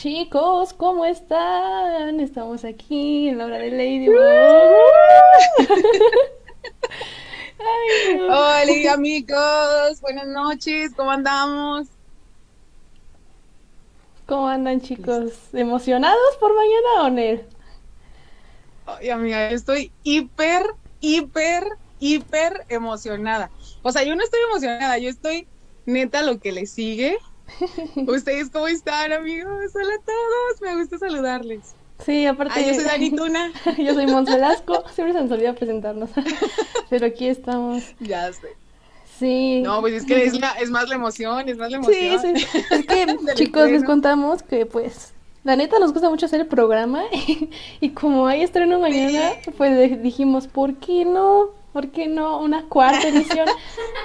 Chicos, ¿cómo están? Estamos aquí en la hora de Lady Hola amigos, buenas noches, ¿cómo andamos? ¿Cómo andan chicos? ¿Emocionados por mañana o no? Ay, amiga, estoy hiper, hiper, hiper emocionada. O sea, yo no estoy emocionada, yo estoy neta lo que le sigue. ¿Ustedes cómo están, amigos? Hola a todos, me gusta saludarles. Sí, aparte. Ay, yo soy Dani Tuna. yo soy Monselasco. Siempre se nos olvida presentarnos. Pero aquí estamos. Ya sé. Sí. No, pues es que es, la, es más la emoción, es más la emoción. Sí, sí. Es que, chicos, les contamos que, pues, la neta nos gusta mucho hacer el programa. y como hay estreno mañana, pues dijimos, ¿por qué no? ¿Por qué no? Una cuarta edición.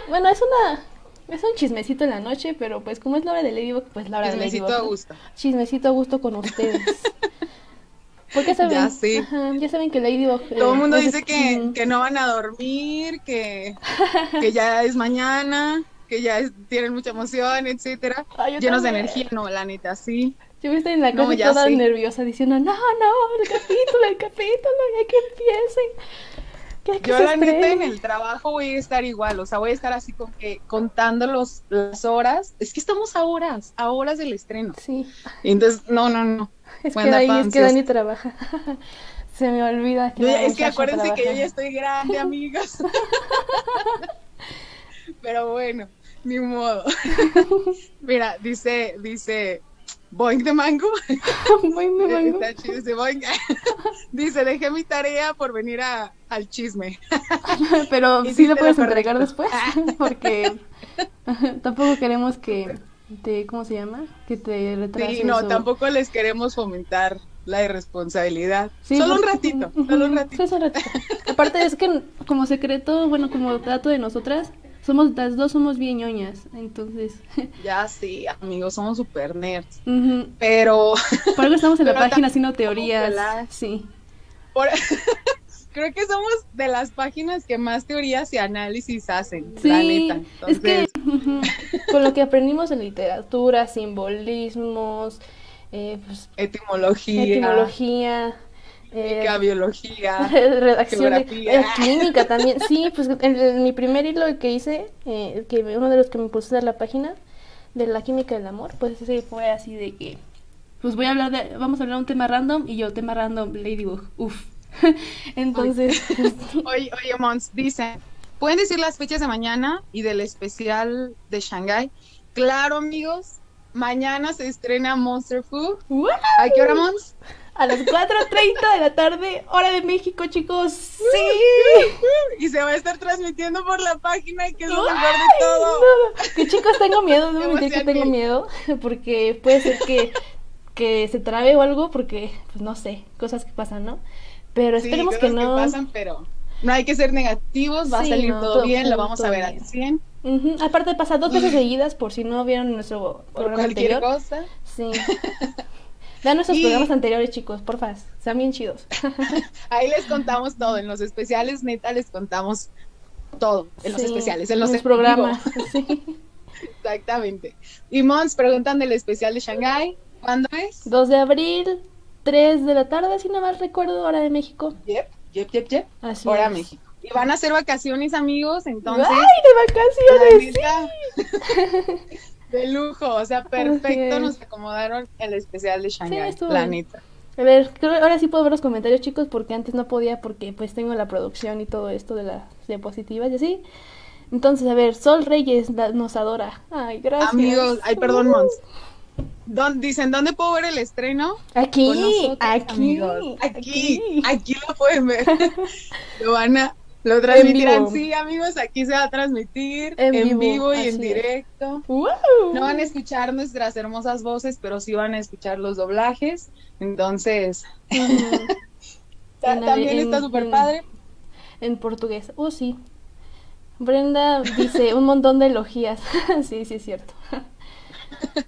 bueno, es una es un chismecito en la noche, pero pues como es la hora de Ladybug, pues la hora de Ladybug. Chismecito a gusto. Chismecito a gusto con ustedes. Porque saben, ya, sí. ya saben que Ladybug... Eh, Todo el mundo dice que, que, no van a dormir, que, que ya es mañana, que ya tienen mucha emoción, etcétera. Llenos de energía, no, la neta, sí. Yo estoy en la casa toda nerviosa diciendo, no, no, el capítulo, el capítulo, ya que empiecen. Yo la neta en el trabajo voy a estar igual, o sea, voy a estar así con que contando los, las horas. Es que estamos a horas, a horas del estreno. Sí. Y entonces, no, no, no. Es que ahí es que Dani trabaja. Se me olvida que Es que acuérdense que yo ya estoy grande, amigas. Pero bueno, ni modo. Mira, dice, dice Boing de mango. Boing de mango. dice, boing. dice, dejé mi tarea por venir a, al chisme. Pero sí lo puedes entregar después, porque tampoco queremos que te, ¿cómo se llama? Que te retrases. Sí, no, tampoco les queremos fomentar la irresponsabilidad. solo un ratito, solo un ratito. un ratito. Aparte es que como secreto, bueno, como dato de nosotras, somos las dos somos bien ñoñas, entonces. Ya sí, amigos, somos super nerds. Pero. Por algo estamos en la página haciendo teorías. Sí. Creo que somos de las páginas que más teorías y análisis hacen, la neta. Es que con lo que aprendimos en literatura, simbolismos, eh, pues, etimología. Etimología eh, biología, redacción geografía. Química también. Sí, pues en, mi primer hilo que hice, eh, que uno de los que me impulsó a la página de la química del amor, pues ese fue así de que, pues voy a hablar de, vamos a hablar de un tema random y yo tema random Ladybug, uf. Entonces, oye, oye, Mons, dice, ¿pueden decir las fechas de mañana y del especial de Shanghai? Claro, amigos, mañana se estrena Monster Food. ¿A qué hora, Mons? A las 4.30 de la tarde, hora de México, chicos. Sí. Y se va a estar transmitiendo por la página, que es lo mejor de todo. Que chicos, tengo miedo, no me que tengo miedo, porque puede ser que, que se trabe o algo, porque, pues no sé, cosas que pasan, ¿no? Pero esperemos que no. Que pasan, pero no hay que ser negativos, va a salir todo, bien, lo vamos a ver al 100. Aparte pasa dos veces seguidas, por si no vieron nuestro programa por cualquier anterior. cosa. Sí. Vean nuestros programas anteriores, chicos, porfa, sean bien chidos. Ahí les contamos todo, en los especiales, neta, les contamos todo, en los especiales, en los, programas. Exactamente. Y Mons preguntan del especial de Shanghai, ¿cuándo es? 2 de abril, 3 de la tarde, si no mal recuerdo, hora de México. Yep, yep, yep, yep. Así hora México. Y van a hacer vacaciones, amigos, entonces. ¡Ay, de vacaciones! Sí. De lujo, o sea, perfecto nos acomodaron el especial de Shanghai, sí, la neta. A ver, ahora sí puedo ver los comentarios, chicos, porque antes no podía porque pues tengo la producción y todo esto de las diapositivas y así. Entonces, a ver, Sol Reyes nos adora. Ay, gracias. Amigos, ay, perdón, Mons. dicen, ¿dónde puedo ver el estreno? Aquí, aquí, aquí, aquí, lo pueden ver. lo van a, lo transmitirán, sí, amigos, aquí se va a transmitir en, vivo, y en directo. No van a escuchar nuestras hermosas voces, pero sí van a escuchar los doblajes. Entonces, también está súper padre. En portugués, oh sí. Brenda dice un montón de elogías. sí, sí, es cierto.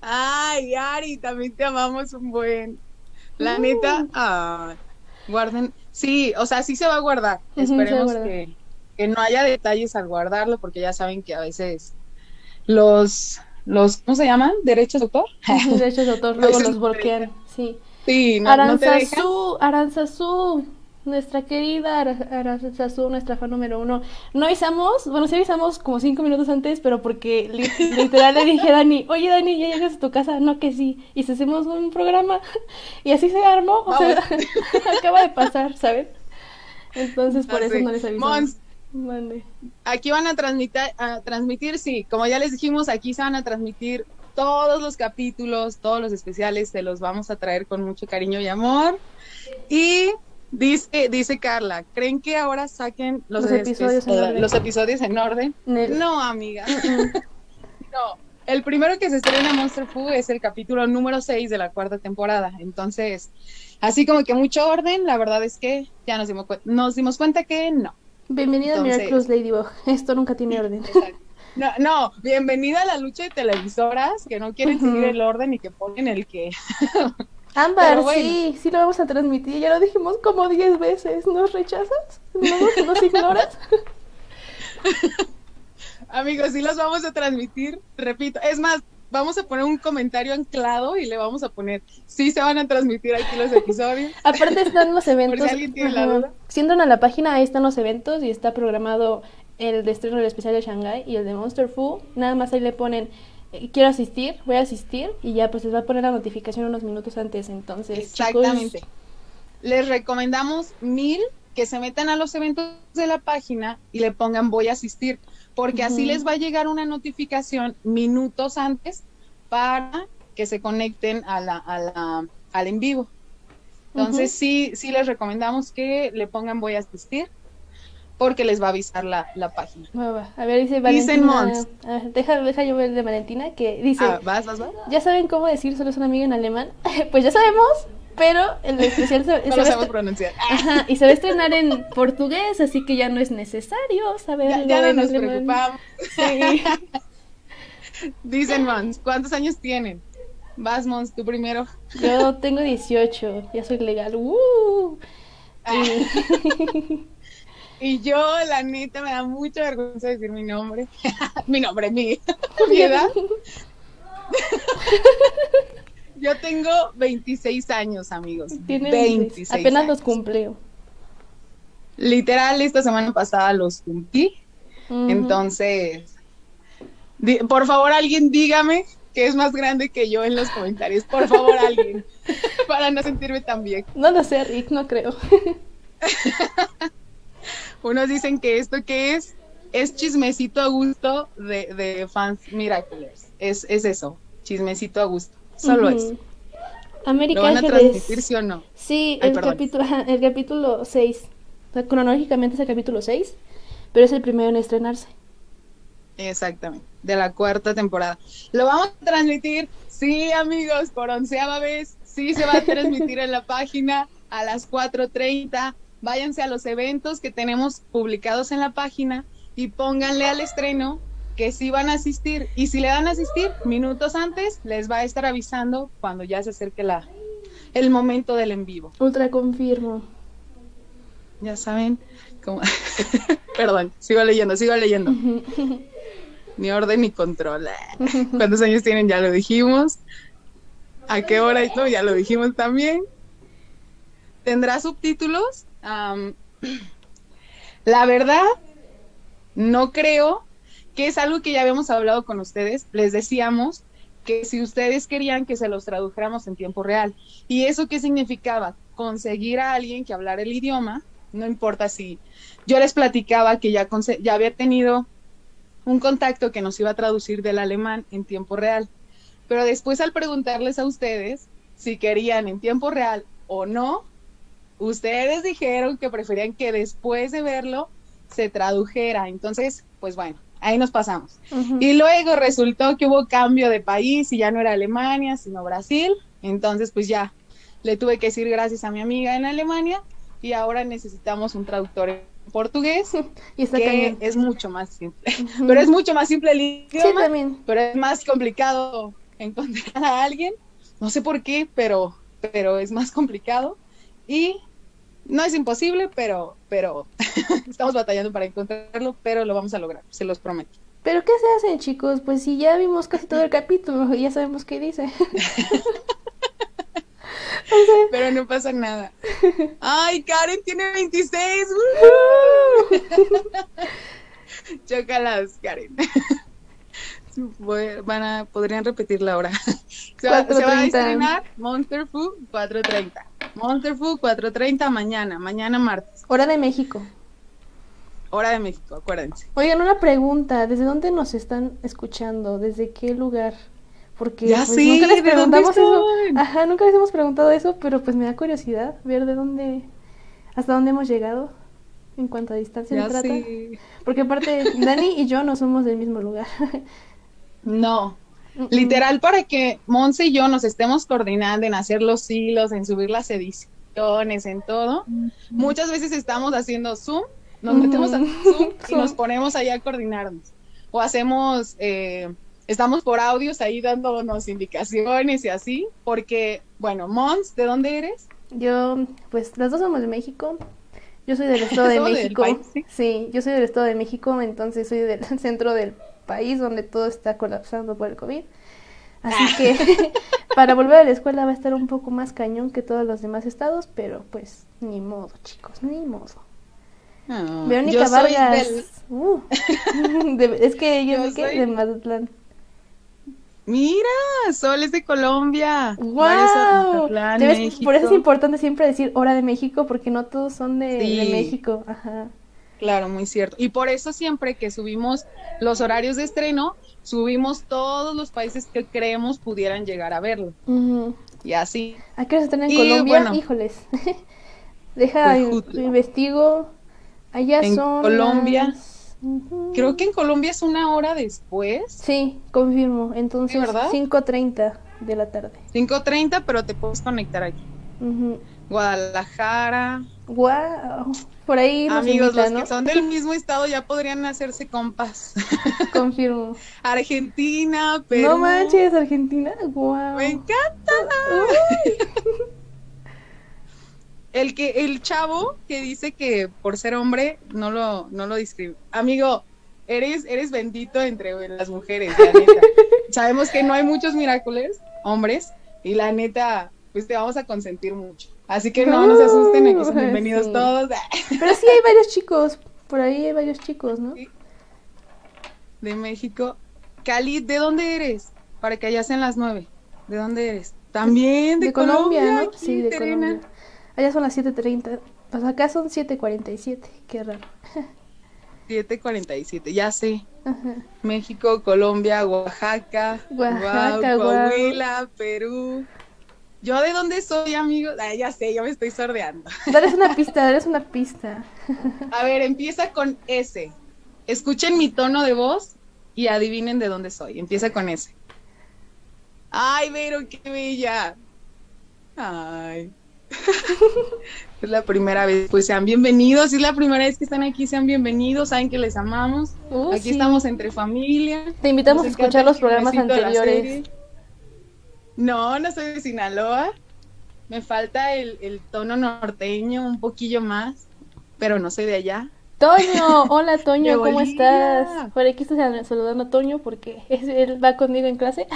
Ay, Ari, también te amamos un buen. La neta, ah, guarden Sí, o sea, sí se va a guardar. Esperemos que, no haya detalles al guardarlo, porque ya saben que a veces los, los, ¿cómo se llaman? ¿Derechos de autor? Derechos de autor, luego los bloquean, sí. Sí, no, Aranzazú, Aranzazú, nuestra querida Aranzazú, nuestra fan número uno. No avisamos, bueno, sí avisamos como cinco minutos antes, pero porque literal le dije a Dani, oye Dani, ya llegas a tu casa, no que sí, y si hacemos un programa, y así se armó, o sea, acaba de pasar, ¿sabes? Entonces por eso no les avisamos. Aquí van a transmitir, a transmitir, sí, como ya les dijimos, aquí se van a transmitir todos los capítulos, todos los especiales, se los vamos a traer con mucho cariño y amor. Y dice, dice Carla, ¿creen que ahora saquen los, episodios, en orden? los episodios en orden? No, amiga. no. El primero que se estrena Monster Fu es el capítulo número 6 de la cuarta temporada. Entonces, así como que mucho orden, la verdad es que ya nos dimos, nos dimos cuenta que no. Bienvenida a Miracruz Ladybug. Esto nunca tiene orden. No, no, bienvenida a la lucha de televisoras que no quieren seguir el orden y que ponen el que. Ámbar, sí, sí lo vamos a transmitir. Ya lo dijimos como 10 veces. ¿Nos rechazas? ¿No nos ignoras? Amigos, sí los vamos a transmitir. Repito, es más, vamos a poner un comentario anclado y le vamos a poner, sí se van a transmitir aquí los episodios. Aparte están los eventos. Por si alguien tiene la duda. Si entran a la página, ahí están los eventos y está programado el de estreno del especial de Shanghai y el de Monster Fu. Nada más ahí le ponen, quiero asistir, voy a asistir y ya pues les va a poner la notificación unos minutos antes. Entonces, Exactamente. les recomendamos mil que se metan a los eventos de la página y le pongan voy a asistir porque así les va a llegar una notificación minutos antes para que se conecten a la, a la, al en vivo. Entonces sí, sí les recomendamos que le pongan voy a asistir porque les va a avisar la, la página. A ver, dice Valentina. deja, deja yo ver de Valentina que dice. Ah, vas, vas, vas. ¿Ya saben cómo decir solo es un amigo en alemán? pues ya sabemos, pero el especial se, no lo sabemos pronunciar. Ajá, y se va a estrenar en portugués, así que ya no es necesario saber. Ya, ya no nos preocupamos. Sí. Dicen Mons, ¿cuántos años tienen? Vas, Mons, tú primero. Yo tengo 18, ya soy legal. ¡Uh! Y yo, la neta, me da mucha vergüenza decir mi nombre. mi nombre, mi, mi edad. Yo tengo 26 años, amigos. Tiene 26. Apenas los cumplió. Literal, esta semana pasada los cumplí. Entonces, por favor, alguien dígame que es más grande que yo en los comentarios. Por favor, alguien. para no sentirme tan bien. No lo sé, Rick, no creo. Unos dicen que esto que es es chismecito a gusto de, de fans Miraculous. Es, es eso, chismecito a gusto. Solo eso. América ¿Lo van a transmitir, sí o no? Sí, el, capítulo, el capítulo 6. cronológicamente es el capítulo 6, pero es el primero en estrenarse. Exactamente, de la cuarta temporada. ¿Lo vamos a transmitir? Sí, amigos, por onceava vez. Sí, se va a transmitir en la página a las 4.30. Váyanse a los eventos que tenemos publicados en la página y pónganle al estreno que sí van a asistir y si le dan a asistir minutos antes les va a estar avisando cuando ya se acerque la el momento del en vivo. Ultra confirmo. Ya saben, cómo perdón, sigo leyendo, sigo leyendo. ni orden ni control. ¿Cuántos años tienen? Ya lo dijimos. ¿A qué hora? No, ya lo dijimos también. ¿Tendrá subtítulos? La verdad, no creo que es algo que ya habíamos hablado con ustedes, les decíamos que si ustedes querían que se los tradujéramos en tiempo real. ¿Y eso qué significaba? Conseguir a alguien que hablara el idioma, no importa si yo les platicaba que ya, ya había tenido un contacto que nos iba a traducir del alemán en tiempo real. Pero después al preguntarles a ustedes si querían en tiempo real o no, ustedes dijeron que preferían que después de verlo se tradujera. Entonces, pues bueno, ahí nos pasamos. Y luego resultó que hubo cambio de país y ya no era Alemania, sino Brasil. Entonces, pues ya le tuve que decir gracias a mi amiga en Alemania y ahora necesitamos un traductor en portugués y que es mucho más simple. Pero es mucho más simple el idioma, pero es más complicado encontrar a alguien. No sé por qué, pero, pero es más complicado. Y no es imposible, pero, pero estamos batallando para encontrarlo, pero lo vamos a lograr, se los prometo. Pero ¿qué se hacen, chicos? Pues si ya vimos casi todo el capítulo y ya sabemos qué dice. Pero no pasa nada. Ay, Karen tiene 26. Chócalas, Karen. Van a, podrían repetir la hora. Se va, a estrenar Monster Food 4.30. Monster Food 4.30 mañana, mañana martes. Hora de México. Hora de México, acuérdense. Oigan, una pregunta, ¿desde dónde nos están escuchando? ¿Desde qué lugar? Porque ya pues, nunca les preguntamos eso. Ajá, nunca les hemos preguntado eso, pero pues me da curiosidad ver de dónde, hasta dónde hemos llegado en cuanto a distancia se trata. Porque aparte, Dani y yo no somos del mismo lugar. no. Literal, para que Monse y yo nos estemos coordinando en hacer los hilos, en subir las ediciones, en todo, muchas veces estamos haciendo Zoom, nos metemos a Zoom y nos ponemos ahí a coordinarnos. O hacemos eh, estamos por audios ahí dándonos indicaciones y así, porque, bueno, Mons, ¿de dónde eres? Yo, pues las dos somos de México. Yo soy del Estado de México. ¿sí? yo soy del Estado de México, entonces soy del centro del país donde todo está colapsando por el COVID. Así ah. que para volver a la escuela va a estar un poco más cañón que todos los demás estados, pero pues ni modo, chicos, ni modo. Verónica Vargas. Uh, es que yo, yo de Mazatlán. Mira, Sol es de Colombia. ¡Wow! Por eso es importante siempre decir hora de México, porque no todos son de, México. Ajá. Claro, muy cierto. Y por eso siempre que subimos los horarios de estreno, subimos todos los países que creemos pudieran llegar a verlo. Y así. ¿A qué están en Colombia? Híjoles. Deja, pues, investigo. Allá en son. Colombia. Creo que en Colombia es una hora después. Sí, confirmo. Entonces, 5.30 de la tarde. 5.30, pero te puedes conectar aquí. Guadalajara. Wow. Por ahí Amigos, los que son del mismo estado ya podrían hacerse compas. Confirmo. Argentina, Perú. No manches, Argentina. Wow. Me encanta. el que el chavo que dice que por ser hombre no lo no lo describe. Amigo, eres eres bendito entre las mujeres, la neta. Sabemos que no hay muchos miracules hombres y la neta pues te vamos a consentir mucho. Así que no nos asusten, aquí son bienvenidos todos. Pero sí hay varios chicos, por ahí hay varios chicos, ¿no? De México. Cali, ¿de dónde eres? Para que allá sean las nueve. ¿De dónde eres? También de, Colombia, Sí, de Colombia. Allá son las 7.30. Pues acá son 7.47. Qué raro. 7.47, ya sé. México, Colombia, Oaxaca, Oaxaca Coahuila, Perú. ¿Yo de dónde soy, amigos? ya sé, yo me estoy sordeando. Dale una pista, dale una pista. A ver, empieza con S. Escuchen mi tono de voz y adivinen de dónde soy. Empieza con S. Ay, Vero, qué bella. Ay. es la primera vez, pues sean bienvenidos, si es la primera vez que están aquí, sean bienvenidos, saben que les amamos, uh, aquí estamos entre familia. Te invitamos a escuchar los programas anteriores. No, no soy de Sinaloa, me falta el, tono norteño un poquillo más, pero no soy de allá. Toño, hola Toño, ¿cómo estás? Por aquí estoy saludando a Toño porque él va conmigo en clase.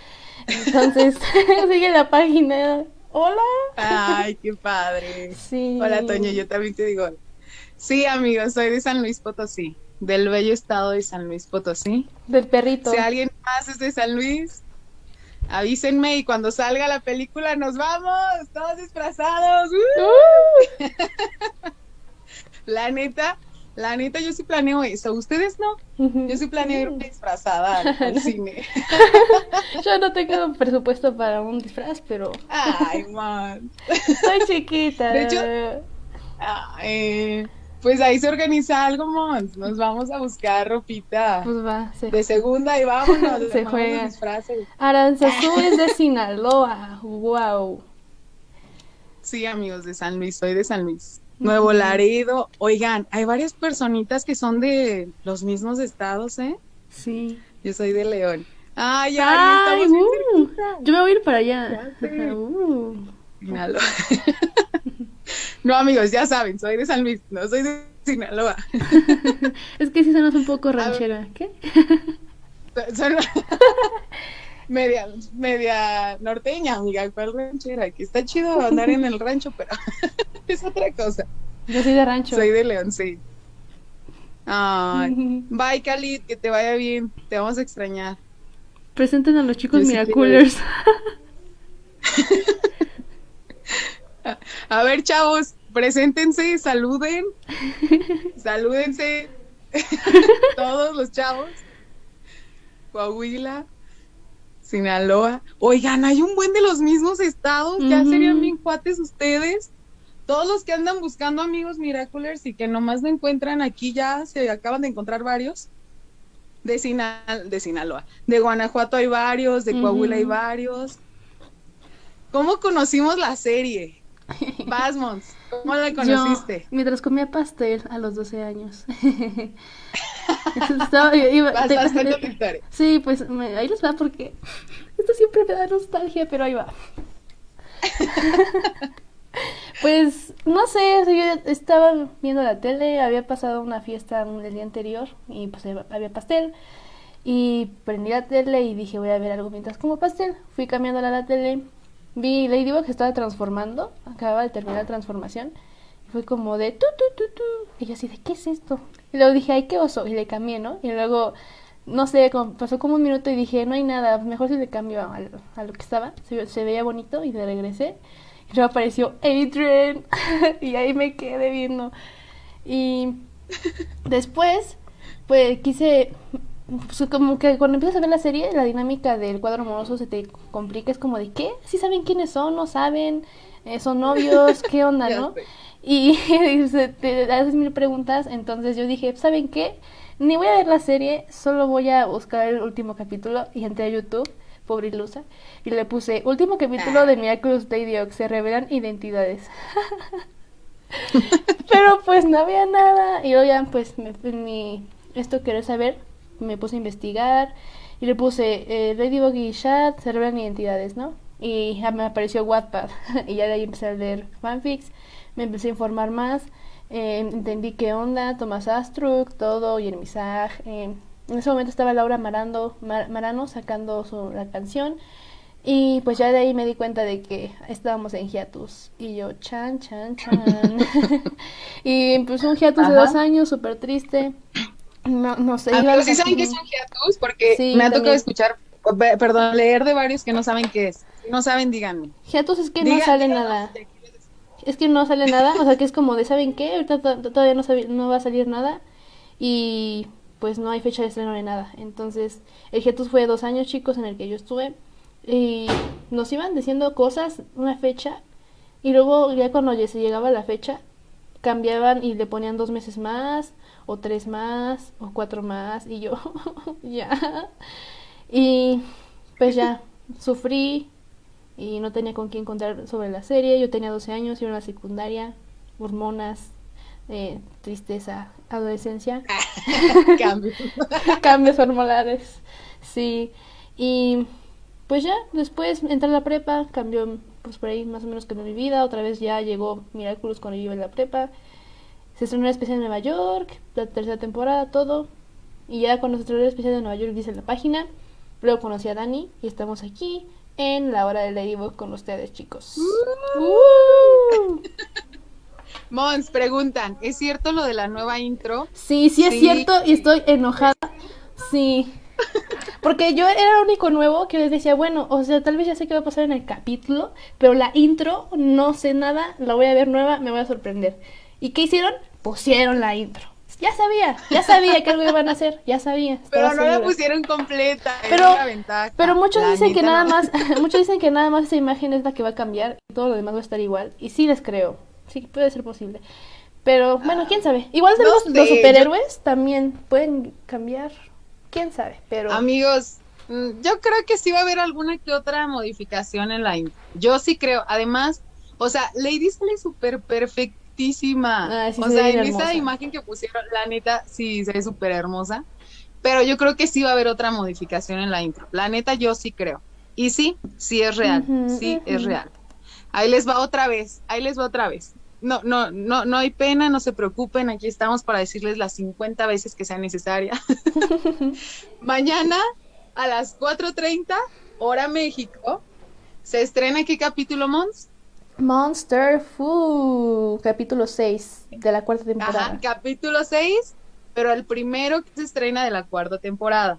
Entonces, sigue la página Hola. Ay, qué padre. Sí. Hola, Toño, yo también te digo. Sí, amigos, soy de San Luis Potosí, del bello estado de San Luis Potosí. Del perrito. Si alguien más es de San Luis, avísenme y cuando salga la película nos vamos, todos disfrazados. la neta, la neta, yo sí planeo eso. Ustedes no. Yo sí planeo ir disfrazada al, cine. yo no tengo presupuesto para un disfraz, pero. Ay, man. Soy chiquita. De hecho, pues ahí se organiza algo, Mons. Nos vamos a buscar ropita. Pues va. De segunda y vámonos. se juega. Aranzazú es de Sinaloa. Wow. Sí, amigos de San Luis. Soy de San Luis. Nuevo Laredo. Oigan, hay varias personitas que son de los mismos estados, ¿eh? Sí. Yo soy de León. Ay, ya, estamos uh, Yo me voy a ir para allá. Uh. No, amigos, ya saben, soy de San Luis, no soy de Sinaloa. es que sí suenas un poco ranchera. ¿Qué? media, media norteña, amiga, ¿cuál ranchera? Aquí está chido andar en el rancho, pero es otra cosa. Yo soy de rancho. Soy de León, sí. Ay, bye, Khalid, que te vaya bien. Te vamos a extrañar. Presenten a los chicos Miraculers. a ver, chavos, preséntense, saluden. Salúdense. Todos los chavos. Coahuila, Sinaloa. Oigan, hay un buen de los mismos estados. Ya serían bien cuates ustedes todos los que andan buscando amigos Miraculers y que nomás no encuentran aquí ya, se acaban de encontrar varios. De, de Sinaloa, de Guanajuato hay varios, de Coahuila hay varios. ¿Cómo conocimos la serie? Basmons, ¿cómo la conociste? mientras comía pastel a los 12 años. Sí, pues ahí les va porque esto siempre me da nostalgia, pero ahí va. Pues no sé, yo estaba viendo la tele, había pasado una fiesta el día anterior y pues había pastel. Y prendí la tele y dije voy a ver algo mientras como pastel. Fui cambiándola a la tele, vi Ladybug estaba transformando, acababa de terminar la transformación. Y fue como de tu tu tu tu. Y yo así de ¿qué es esto? Y luego dije, ay, qué oso. Y le cambié, ¿no? Y luego, no sé, pasó como un minuto y dije, no hay nada, mejor si le cambio a, a lo que estaba. Se, se veía bonito y le regresé. Y luego apareció Adrian. y ahí me quedé viendo. Y después, pues quise. Pues, como que cuando empiezas a ver la serie, la dinámica del cuadro amoroso se te complica. Es como de, ¿qué? ¿Sí saben quiénes son? ¿No saben? Eh, ¿Son novios? ¿Qué onda, no? Y te haces mil preguntas. Entonces yo dije, ¿saben qué? Ni voy a ver la serie, solo voy a buscar el último capítulo y entré a YouTube pobre ilusa, y le puse, último capítulo de Miraculous Lady Oak, se revelan identidades. Pero pues no había nada, y ya pues me, mi, esto quiero saber, me puse a investigar, y le puse, eh, Ladybug y Chat se revelan identidades, ¿no? Y ya me apareció Wattpad, y ya de ahí empecé a leer fanfics, me empecé a informar más, eh, entendí qué onda, Thomas Astruc, todo, y el eh, en ese momento estaba Laura Marando, Marano sacando su, la canción. Y pues ya de ahí me di cuenta de que estábamos en hiatus. Y yo, chan, chan, chan. y pues un hiatus de dos años, súper triste. No, no sé. Ah, sí saben qué es un hiatus, porque me ha tocado escuchar, perdón, leer de varios que no saben qué es. Si no saben, díganme. Hiatus es que no sale nada. Es que no sale nada, o sea que es como de, ¿saben qué? Ahorita todavía no, no va a salir nada. Y pues no hay fecha de estreno ni nada. Entonces, el Getus fue dos años, chicos, en el que yo estuve. Y nos iban diciendo cosas, una fecha, y luego ya cuando se llegaba la fecha, cambiaban y le ponían dos meses más, o tres más, o cuatro más, y yo, ya. Y pues ya, sufrí y no tenía con quién contar sobre la serie. Yo tenía 12 años, iba a la secundaria, hormonas, eh, tristeza, adolescencia. Cambios. Cambios hormonales, sí. Y pues ya, después entré a la prepa, cambió pues por ahí más o menos que mi vida, otra vez ya llegó Miraculous cuando yo iba en la prepa. Se estrenó una especial en Nueva York, la tercera temporada, todo. Y ya cuando se estrenó la especial de Nueva York dice la página. Luego conocí a Dani y estamos aquí en la hora del Ladybug con ustedes, chicos. Uh. Mons, preguntan, ¿es cierto lo de la nueva intro? Sí, sí es cierto y estoy enojada. Sí. Porque yo era el único nuevo que les decía, bueno, o sea, tal vez ya sé qué va a pasar en el capítulo, pero la intro no sé nada, la voy a ver nueva, me voy a sorprender. ¿Y qué hicieron? Pusieron la intro. Ya sabía, ya sabía que algo iban a hacer, ya sabía. Pero no la pusieron completa, pero, pero muchos dicen que nada más, muchos dicen que nada más esa imagen es la que va a cambiar y todo lo demás va a estar igual. Y sí les creo, sí, puede ser posible. Pero bueno, quién sabe. Igual tenemos los superhéroes, también pueden cambiar. Quién sabe, pero. Amigos, mm, yo creo que sí va a haber alguna que otra modificación en la Yo sí creo. Además, o sea, Lady sale súper Ah, o sea, en esa imagen que pusieron, la neta, sí se ve súper hermosa. Pero yo creo que sí va a haber otra modificación en la intro. La neta, yo sí creo. Y sí, sí es real. sí es real. Ahí les va otra vez, ahí les va otra vez. no, no, no, no hay pena, no se preocupen, aquí estamos para decirles las 50 veces que sea necesaria. Mañana a las 4.30, hora México, se estrena qué capítulo, Mons? Monster Food, capítulo 6 de la cuarta temporada. Ajá, capítulo 6, pero el primero que se estrena de la cuarta temporada.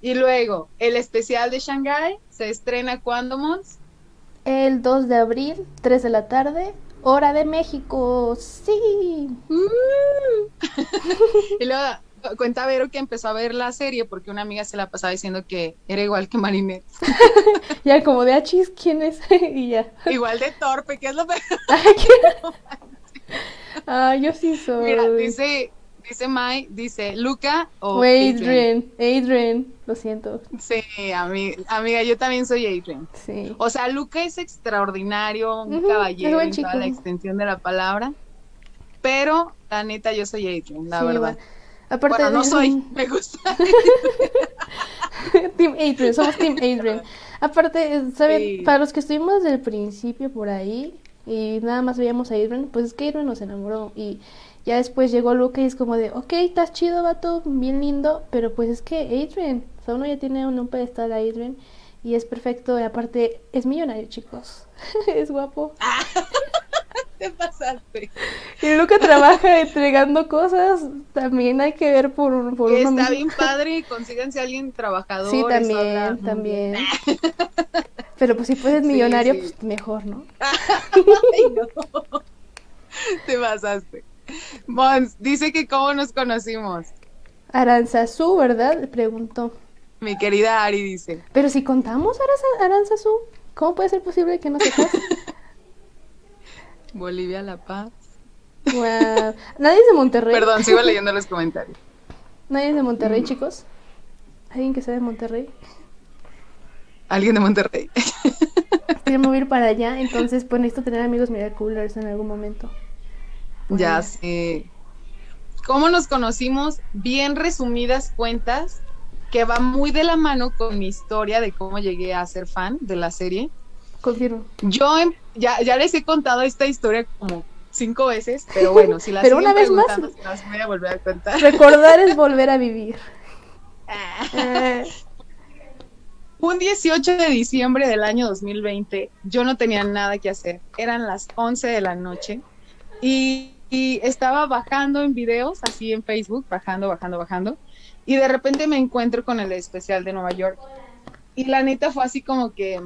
Y luego, el especial de Shanghai se estrena cuando, Mons? El 2 de abril, 3 de la tarde, hora de México. Sí. y luego cuenta Vero que empezó a ver la serie porque una amiga se la pasaba diciendo que era igual que Marinette. ya como de achis, ah, ¿quién es? y ya. Igual de torpe, ¿qué es lo peor? ah, yo sí soy. Mira, dice, dice Mai, dice Luca o Adrian. Adrian. lo siento. Sí, amiga, amiga, yo también soy Adrian. Sí. O sea, Luca es extraordinario, un caballero en toda la extensión de la palabra. Pero la neta, yo soy Adrian, la verdad. Aparte bueno, no soy, me gusta. team Adrian, somos Team Adrian. Aparte, ¿saben? Para los que estuvimos desde el principio por ahí y nada más veíamos a Adrian, pues es que Adrian nos enamoró y ya después llegó Luke y es como de, ok, estás chido, vato, bien lindo, pero pues es que Adrian, o sea, uno ya tiene un, un pedestal a Adrian y es perfecto y aparte es millonario, chicos. es guapo. Te pasaste. Y Luca trabaja entregando cosas, también hay que ver por, un, por Está bien padre, consíganse a alguien trabajador. Sí, también, también. Pero pues si puedes millonario, pues mejor, ¿no? Ay, no. Te pasaste. Mons, dice que cómo nos conocimos. Aranzazú, ¿verdad? Preguntó. Mi querida Ari dice. Pero si contamos Aranzazú, ¿cómo puede ser posible que no sepas? Bolivia, La Paz. Nadie es de Monterrey. Perdón, sigo leyendo los comentarios. Nadie es de Monterrey, mm. chicos. ¿Alguien que sea de Monterrey? ¿Alguien de Monterrey? Quiero mover para allá, entonces pues necesito tener amigos Miraculers en algún momento. ya sé. ¿Cómo nos conocimos? Bien resumidas cuentas, que va muy de la mano con mi historia de cómo llegué a ser fan de la serie. Confirmo. Yo em, ya, ya les he contado esta historia como cinco veces, pero bueno, si la pero una vez más las voy a volver a contar. Recordar es volver a vivir. Ah. Un 18 de diciembre del año 2020, yo no tenía nada que hacer. Eran las 11 de la noche y, y estaba bajando en videos, así en Facebook, bajando, bajando, bajando. Y de repente me encuentro con el especial de Nueva York. Y la neta fue así como que,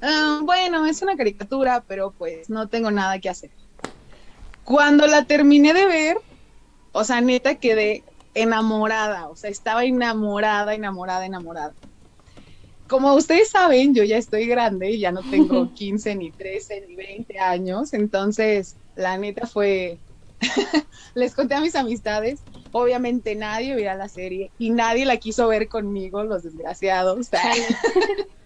Ah, bueno, es una caricatura, pero pues no tengo nada que hacer. Cuando la terminé de ver, o sea, neta quedé enamorada, o sea, estaba enamorada, enamorada, enamorada. Como ustedes saben, yo ya estoy grande, ya no tengo 15, ni 13, ni 20 años, entonces la neta fue, les conté a mis amistades, obviamente nadie veía la serie y nadie la quiso ver conmigo, los desgraciados.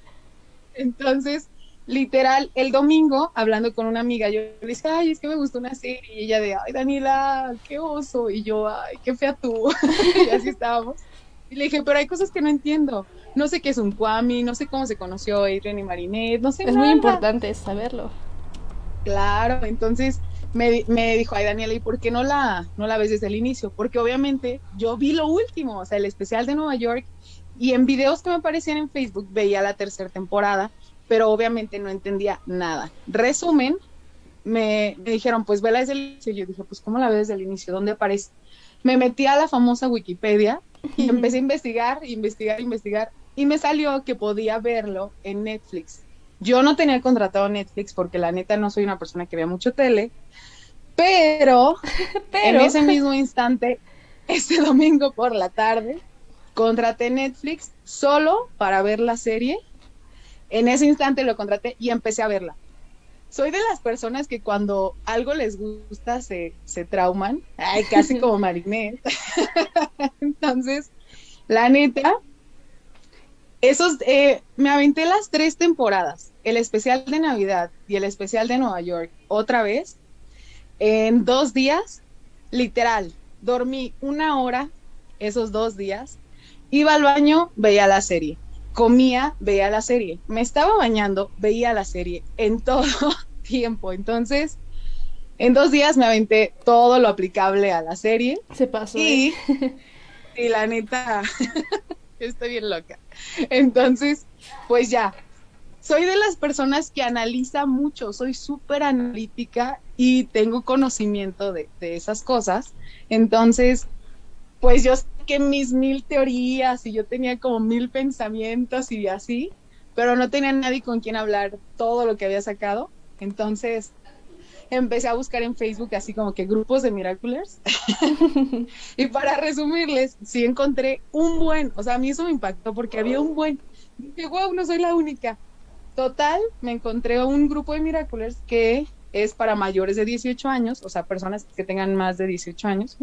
Entonces, literal, el domingo, hablando con una amiga, yo le dije, ay, es que me gustó una serie, y ella de, ay, Daniela, qué oso, y yo, ay, qué fea tú, y así estábamos. Y le dije, pero hay cosas que no entiendo. No sé qué es un Kwami, no sé cómo se conoció Adrian y Marinette, no sé Es muy importante saberlo. Claro, entonces me, me, dijo, ay Daniela, ¿y por qué no la, no la ves desde el inicio? Porque obviamente yo vi lo último, o sea, el especial de Nueva York, y en videos que me aparecían en Facebook veía la tercera temporada, pero obviamente no entendía nada. Resumen, me, dijeron, pues vela desde el inicio. Y yo dije, pues ¿cómo la ves desde el inicio? ¿Dónde aparece? Me metí a la famosa Wikipedia y empecé a investigar, investigar, investigar. Y me salió que podía verlo en Netflix. Yo no tenía contratado Netflix porque la neta no soy una persona que vea mucho tele, pero, pero... en ese mismo instante, este domingo por la tarde, contraté Netflix solo para ver la serie. En ese instante lo contraté y empecé a verla. Soy de las personas que cuando algo les gusta se, se trauman, ay, casi como Marinette. Entonces, la neta, esos, eh, me aventé las tres temporadas, el especial de Navidad y el especial de Nueva York, otra vez, en dos días, literal, dormí una hora esos dos días Iba al baño, veía la serie. Comía, veía la serie. Me estaba bañando, veía la serie en todo tiempo. Entonces, En dos días me aventé todo lo aplicable a la serie. Se pasó. Y, ¿eh? y la neta, estoy bien loca. Entonces, pues ya, soy de las personas que analiza mucho, soy súper analítica y tengo conocimiento de, esas cosas. Entonces, pues yo sé que mis mil teorías y yo tenía como mil pensamientos y así, pero no tenía nadie con quien hablar todo lo que había sacado. Entonces, empecé a buscar en Facebook así como que grupos de Miraculers. y para resumirles, sí encontré un buen, o sea, a mí eso me impactó porque había un buen. Dije, wow, no soy la única. Total, me encontré un grupo de Miraculers que es para mayores de 18 años, o sea, personas que tengan más de 18 años.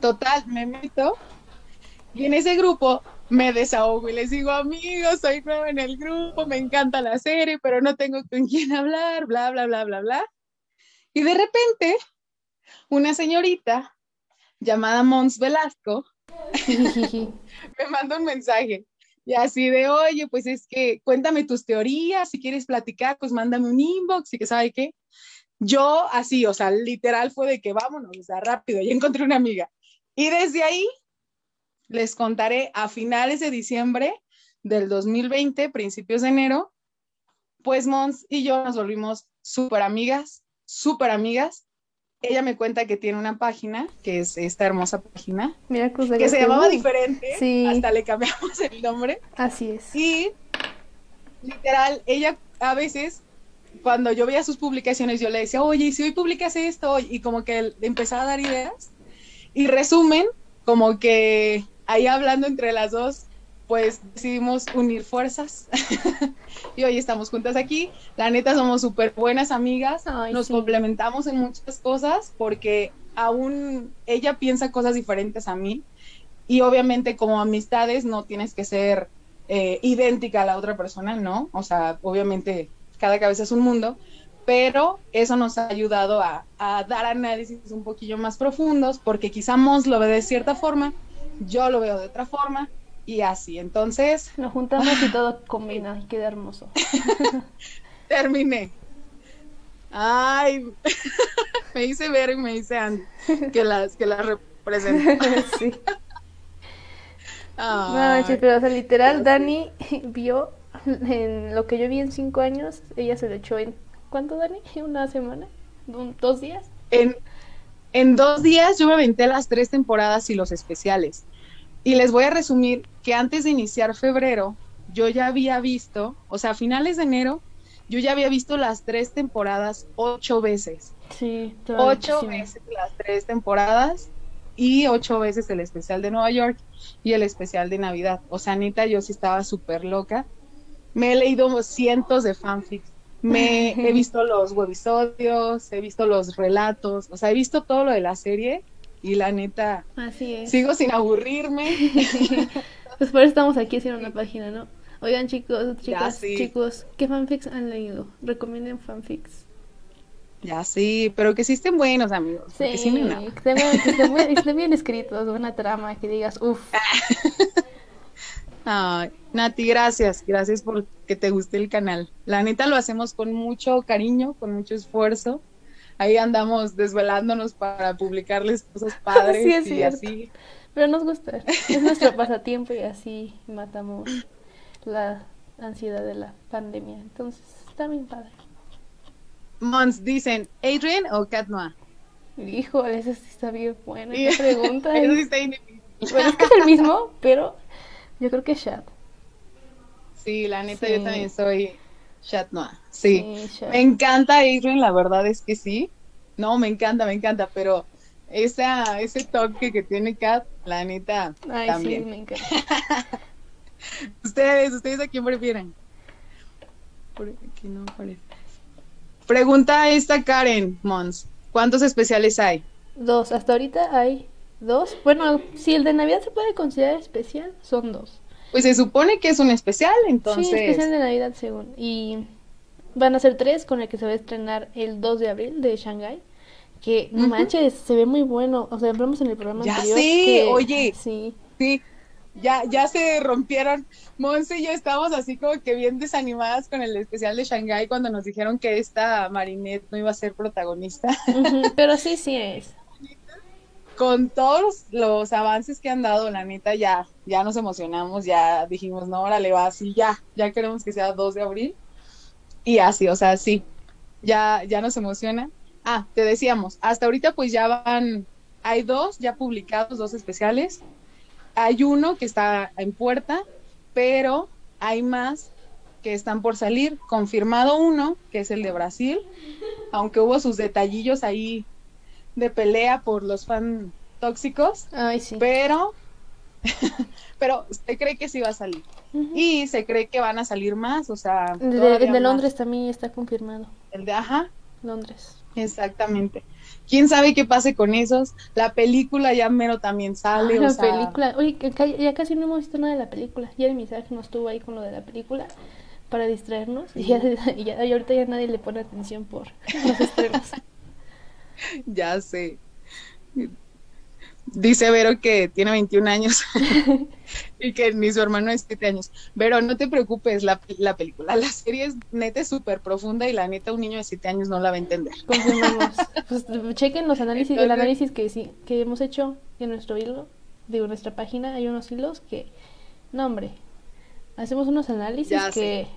Total, me meto y en ese grupo me desahogo y les digo, amigos, soy nueva en el grupo, me encanta la serie, pero no tengo con quién hablar, bla, bla, bla, bla, bla. Y de repente, una señorita llamada Mons Velasco me manda un mensaje y así de, oye, pues es que cuéntame tus teorías, si quieres platicar, pues mándame un inbox y que sabe qué. Yo así, o sea, literal fue de que vámonos, o sea, rápido, ya encontré una amiga. Y desde ahí les contaré a finales de diciembre del 2020, principios de enero, pues Mons y yo nos volvimos súper amigas, súper amigas. Ella me cuenta que tiene una página, que es esta hermosa página, que se llamaba diferente, hasta le cambiamos el nombre. Así es. Y literal, ella a veces, cuando yo veía sus publicaciones, yo le decía, oye, ¿y si hoy publicas esto? Y como que empezaba a dar ideas. Y resumen, como que ahí hablando entre las dos, pues decidimos unir fuerzas. Y hoy estamos juntas aquí. La neta somos súper buenas amigas, nos complementamos en muchas cosas porque aún ella piensa cosas diferentes a mí. Y obviamente como amistades no tienes que ser eh, idéntica a la otra persona, ¿no? O sea, obviamente cada cabeza es un mundo, pero eso nos ha ayudado a, a dar análisis un poquillo más profundos porque quizá Mons lo ve de cierta forma, yo lo veo de otra forma y así. Entonces. Nos juntamos y todo combina y queda hermoso. Terminé. Ay, me dice Ver y me dice Andy que las, que las represento. sí. No, pero o sea, literal, Dani vio en lo que yo vi en cinco años, ella se lo echó en. ¿Cuánto, Dani? ¿Una semana? ¿Dos días? En, en dos días yo me aventé las tres temporadas y los especiales. Y les voy a resumir que antes de iniciar febrero, yo ya había visto, o sea, a finales de enero, yo ya había visto las tres temporadas ocho veces. Sí, ocho veces las tres temporadas y ocho veces el especial de Nueva York y el especial de Navidad. O sea, Anita, yo sí estaba súper loca. Me he leído cientos de fanfics, me he visto los webisodios, he visto los relatos, o sea, he visto todo lo de la serie y la neta, Así es. sigo sin aburrirme. pues por eso estamos aquí haciendo una página, ¿no? Oigan chicos, chicas, chicos, ¿qué fanfics han leído? Recomienden fanfics. Ya sí, pero que sí estén buenos, amigos. Sí, que, estén, que, estén, bien escritos, buena trama, que digas, uff. Ay, Nati, gracias, gracias por que te guste el canal. La neta lo hacemos con mucho cariño, con mucho esfuerzo ahí andamos desvelándonos para publicarles cosas padres sí, es y así. Pero nos gusta, es nuestro pasatiempo y así matamos la ansiedad de la pandemia. Entonces, está bien padre. Mons, dicen, ¿Adrian o Cat Noir? Híjole, esa sí está bien buena esa pregunta. eso sí está Bueno, es que es el mismo, pero yo creo que es Chad. Sí, la neta, yo también soy Chat Noir. Sí, me encanta Adrian, la verdad es que sí. No, me encanta, me encanta, pero esa, ese toque que tiene Kat, la neta, también. Sí, me encanta. ustedes, ustedes a quién prefieren. Por aquí no aparece. Pregunta esta Karen Mons. ¿Cuántos especiales hay? Dos, hasta ahorita hay dos. Bueno, si el de Navidad se puede considerar especial, son dos. Pues se supone que es un especial, entonces. Sí, especial de Navidad, según. Y van a ser tres, con el que se va a estrenar el 2 de abril de Shanghai. Que, no manches, se ve muy bueno. O sea, hablamos en el programa ya anterior. Sí, oye. Sí. Sí. ya, ya se rompieron. Monse y yo estábamos así como que bien desanimadas con el especial de Shanghai cuando nos dijeron que esta Marinette no iba a ser protagonista. pero sí, sí es. Con todos los, avances que han dado, la neta, ya, ya nos emocionamos, ya dijimos, no, órale, va así, ya, ya queremos que sea 2 de abril. Y así, o sea, sí, ya, ya nos emociona. Ah, te decíamos, hasta ahorita pues ya van, hay dos ya publicados, dos especiales hay uno que está en puerta, pero hay más que están por salir. Confirmado uno, que es el de Brasil, aunque hubo sus detallillos ahí de pelea por los fan tóxicos. Ay, sí. Pero, pero se cree que sí va a salir. Y se cree que van a salir más, o sea. el de Londres también está confirmado. El de, ajá. Londres. Exactamente quién sabe qué pase con esos. La película ya mero también sale. la película, oye, ya casi no hemos visto nada de la película. Ya el mensaje no estuvo ahí con lo de la película para distraernos y, ya, y, ahorita ya nadie le pone atención por los estrenos. ya sé. Dice Vero que tiene 21 años y que ni su hermano es 7 años. Vero, no te preocupes, la, la película, la serie es neta súper profunda y la neta un niño de 7 años no la va a entender. Confirmamos. pues chequen los análisis, el análisis que sí, que hemos hecho en nuestro hilo, digo, en nuestra página hay unos hilos que, no hombre, hacemos unos análisis que...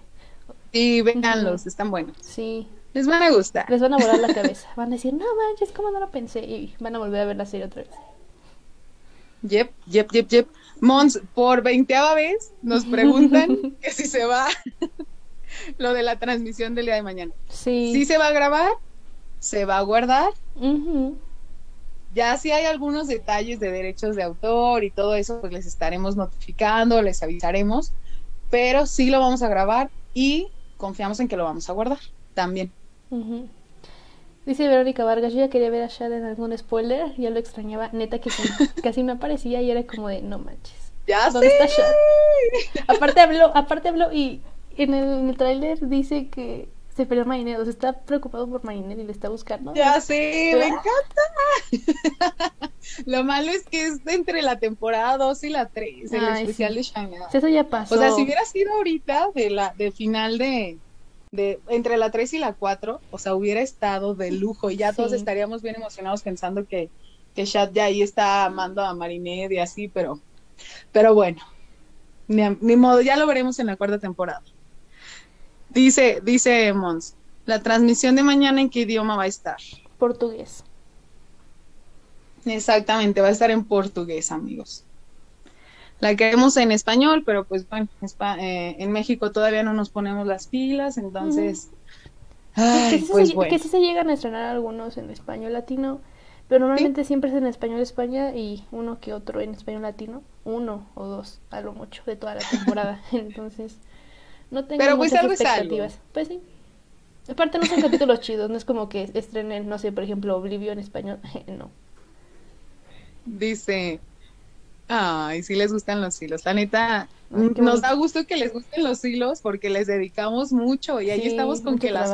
Sí, véanlos, están buenos. Sí. Les van a gustar. Les van a volar la cabeza. Van a decir, no manches, ¿cómo no lo pensé? Y van a volver a ver la serie otra vez. Yep, yep, yep, yep. Mons, por veinteava vez nos preguntan que si se va lo de la transmisión del día de mañana. Sí. Si se va a grabar, se va a guardar. Ya si hay algunos detalles de derechos de autor y todo eso, pues les estaremos notificando, les avisaremos, pero sí lo vamos a grabar y confiamos en que lo vamos a guardar también. Dice Verónica Vargas, yo ya quería ver a Shad en algún spoiler, ya lo extrañaba, neta que sí, casi me aparecía y era como de, no manches. Ya ¿Dónde está Shad? Aparte habló, aparte habló y en el, en el tráiler dice que se perdió o sea, está preocupado por Marinette y le está buscando. Ya sé, me encanta. Lo malo es que es entre la temporada 2 y la 3, el especial de Shanghai. Eso ya pasó. O sea, si hubiera sido ahorita de la de final de de entre la 3 y la 4, o sea, hubiera estado de lujo y ya todos estaríamos bien emocionados pensando que, que Shad ya ahí está amando a Marinette y así, pero, pero bueno, ni, modo, ya lo veremos en la cuarta temporada. Dice, dice Mons, la transmisión de mañana en qué idioma va a estar? Portugués. Exactamente, va a estar en portugués, amigos la queremos en español, pero pues bueno, eh, en México todavía no nos ponemos las pilas, entonces... que, sí pues se, que sí se llegan a estrenar algunos en español latino, pero normalmente siempre es en español España y uno que otro en español latino, uno o dos a lo mucho de toda la temporada, entonces no tengo pero pues muchas expectativas. Pues sí. Aparte no son capítulos chidos, no es como que estrenen, no sé, por ejemplo, Oblivio en español, no. Dice, Ay, sí les gustan los hilos. La neta, nos da gusto que les gusten los hilos porque les dedicamos mucho y ahí estamos con que las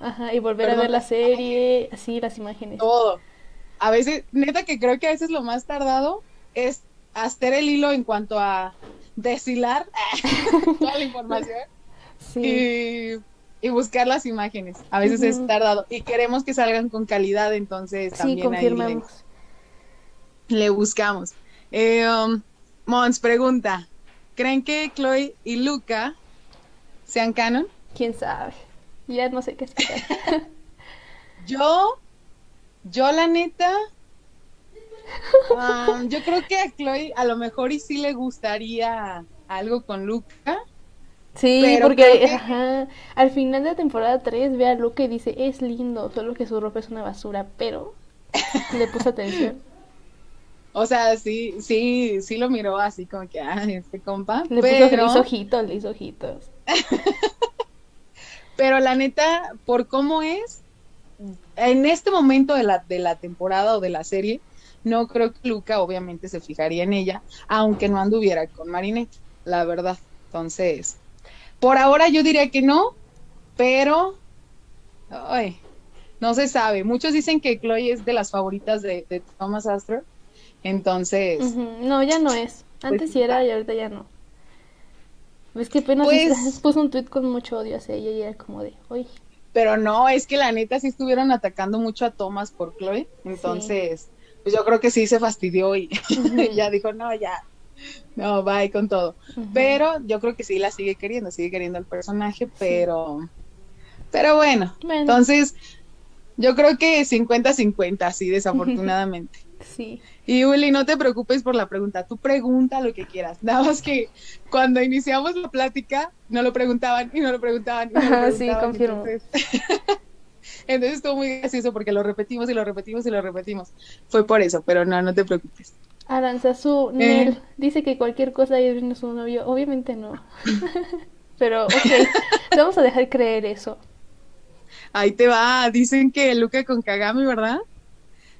Ajá, y volver a ver la serie, así las imágenes. Todo. A veces, neta que creo que a veces lo más tardado es hacer el hilo en cuanto a deshilar toda la información sí. y, buscar las imágenes. A veces es tardado y queremos que salgan con calidad, entonces también ahí le buscamos. Eh, um, Mons pregunta, ¿creen que Chloe y Luca sean canon? ¿Quién sabe? Ya no sé qué esperar. yo, yo la neta, um, yo creo que a Chloe a lo mejor y sí le gustaría algo con Luca. Sí, porque al final de la temporada 3 ve a Luca y dice, es lindo, solo que su ropa es una basura, pero le puso atención. O sea, sí, sí, sí lo miró así como que, ah, este compa. Le pero... puso, ojitos, le hizo ojitos. pero la neta, por cómo es, en este momento de la, de la temporada o de la serie, no creo que Luca obviamente se fijaría en ella, aunque no anduviera con Marinette, la verdad. Entonces, por ahora yo diría que no, pero, ay, no se sabe. Muchos dicen que Chloe es de las favoritas de, de Thomas Astor entonces. No, ya no es. Antes sí era y ahorita ya no. Es que apenas pues... puso un tweet con mucho odio hacia ella y era como de, oye. Pero no, es que la neta sí estuvieron atacando mucho a Thomas por Chloe. Entonces, pues yo creo que sí se fastidió y ya dijo, no, ya, no, bye con todo. Pero yo creo que sí la sigue queriendo, sigue queriendo al personaje, pero, pero bueno, entonces yo creo que 50-50, sí, desafortunadamente. Sí. Y Uli, no te preocupes por la pregunta, tú pregunta lo que quieras. Nada más que cuando iniciamos la plática, no lo preguntaban y no lo preguntaban. Y no lo preguntaban sí, confirmo. Entonces... estuvo muy gracioso porque lo repetimos y lo repetimos y lo repetimos. Fue por eso, pero no, no te preocupes. Aranzazu Nel eh. dice que cualquier cosa es su novio. Obviamente no. pero, ok, vamos a dejar creer eso. Ahí te va. Dicen que Luca con Kagami, ¿verdad?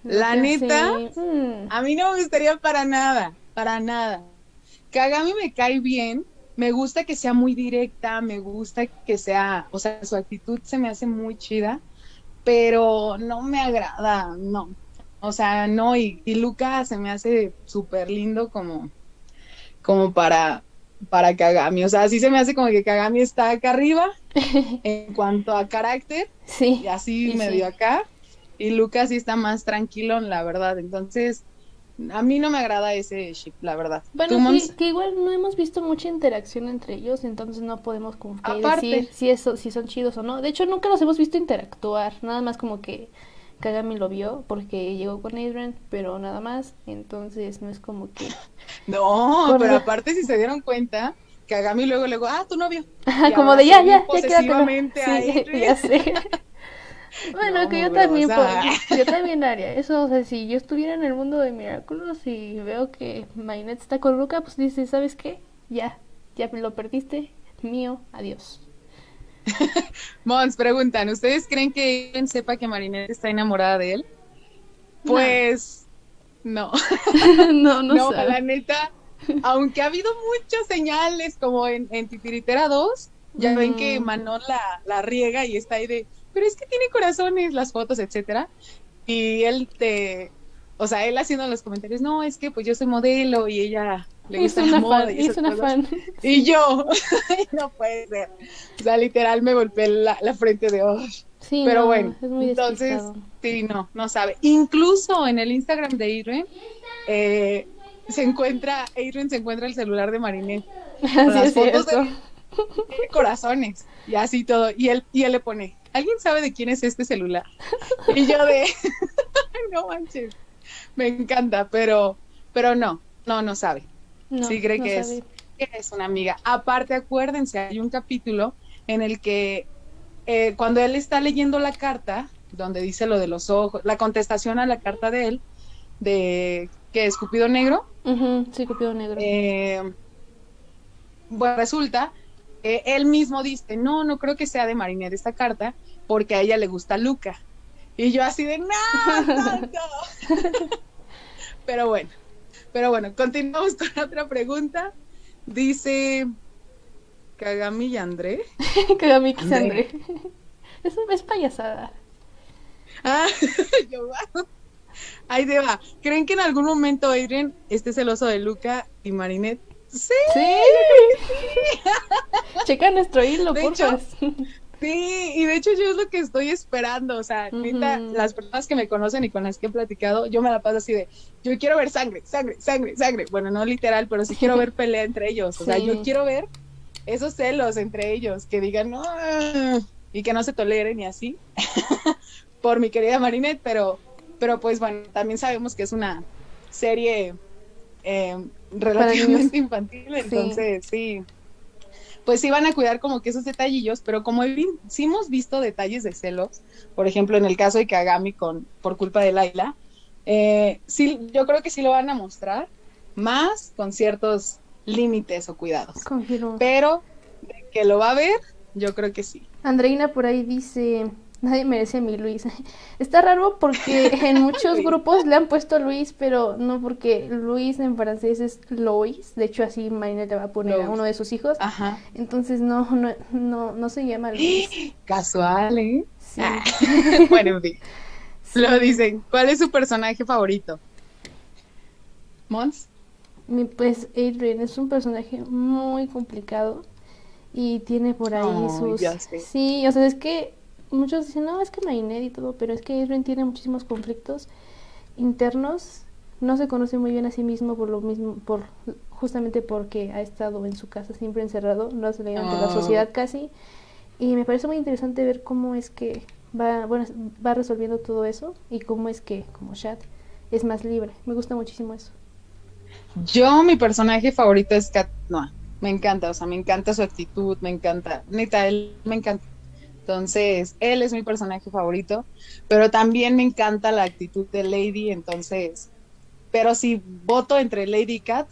La neta, hmm. a mí no me gustaría para nada, para nada. Kagami me cae bien, me gusta que sea muy directa, me gusta que sea, o sea, su actitud se me hace muy chida, pero no me agrada, no. O sea, no, y, y Luca se me hace súper lindo como, como para, para Kagami. O sea, así se me hace como que Kagami está acá arriba en cuanto a carácter. Sí. Y así medio acá y Lucas sí está más tranquilo, la verdad. Entonces, a mí no me agrada ese ship, la verdad. Bueno, que, igual no hemos visto mucha interacción entre ellos, entonces no podemos como decir si, eso, si son chidos o no. De hecho, nunca los hemos visto interactuar, nada más como que Kagami lo vio porque llegó con Adrian, pero nada más, entonces no es como que... No, pero aparte si se dieron cuenta, Kagami luego luego, ah, tu novio. como de ya, ya, ya quédate. ya sé. Bueno, que yo también, yo también haría eso. O sea, si yo estuviera en el mundo de Miraculous y veo que Mainet está con Luca, pues dice, ¿sabes qué? Ya, ya lo perdiste, mío, adiós. Mons, preguntan, ¿ustedes creen que él sepa que Marinette está enamorada de él? Pues no. no, no, no la neta, aunque ha habido muchas señales como en, en Titiritera 2, ya ven que Manon la, la riega y está ahí de, pero es que tiene corazones, las fotos, etcétera. Y él te, o sea, él haciendo los comentarios, no, es que pues yo soy modelo y ella le gusta la moda y, una fan. y yo, no puede ser. O sea, literal me golpeé la, frente de oh. Sí, pero bueno, entonces, sí, no, no sabe. Incluso en el Instagram de Adrian, eh, se encuentra, Adrian se encuentra el celular de Marinette. las fotos de, corazones y así todo. Y él, y él le pone, ¿alguien sabe de quién es este celular? Y yo de, no manches, me encanta, pero, pero no, no, no sabe. sí cree que, es, es una amiga. Aparte, acuérdense, hay un capítulo en el que eh, cuando él está leyendo la carta, donde dice lo de los ojos, la contestación a la carta de él, de que es Cupido Negro. sí, Cupido Negro. Eh, bueno, resulta él mismo dice, no, no creo que sea de Marinette esta carta, porque a ella le gusta Luca. Y yo así de, no, pero bueno, pero bueno, continuamos con otra pregunta. Dice Kagami y André. Kagami y André. Eso es payasada. Ah, yo Ahí te va. ¿Creen que en algún momento Adrian esté celoso de Luca y Marinette? Sí. Checa nuestro hilo, por favor. Sí, y de hecho yo es lo que estoy esperando, o sea, las personas que me conocen y con las que he platicado, yo me la paso así de, yo quiero ver sangre, sangre, sangre, sangre, bueno, no literal, pero sí quiero ver pelea entre ellos, o sea, yo quiero ver esos celos entre ellos, que digan, no, y que no se toleren y así, por mi querida Marinette, pero, pero pues bueno, también sabemos que es una serie eh, relativamente infantil, entonces sí. Pues sí van a cuidar como que esos detallillos, pero como sí hemos visto detalles de celos, por ejemplo en el caso de Kagami con por culpa de Laila, eh, sí, yo creo que sí lo van a mostrar, más con ciertos límites o cuidados. Pero que lo va a ver, yo creo que sí. Andreina por ahí dice, Nadie merece a mi Luis. Está raro porque en muchos grupos le han puesto Luis, pero no porque Luis en francés es Lois. De hecho, así Marina le va a poner a uno de sus hijos. Ajá. Entonces no, no, no, no se llama Luis. Casual, ¿eh? Sí. Ah. bueno, en fin. Lo dicen. ¿Cuál es su personaje favorito? ¿Mons? mi, pues Adrian es un personaje muy complicado y tiene por ahí sus... Sí, o sea, es que muchos dicen, no, es que Marinette y todo, pero es que Adrian tiene muchísimos conflictos internos, no se conoce muy bien a sí mismo por lo mismo, por justamente porque ha estado en su casa siempre encerrado, no se le ante la ah. sociedad casi, y me parece muy interesante ver cómo es que va, bueno, va resolviendo todo eso y cómo es que, como Shad, es más libre. Me gusta muchísimo eso. Yo, mi personaje favorito es Kat Noah. Me encanta, o sea, me encanta su actitud, me encanta, neta, él me encanta. Entonces, él es mi personaje favorito, pero también me encanta la actitud de Lady, entonces, pero si voto entre Lady y Kat,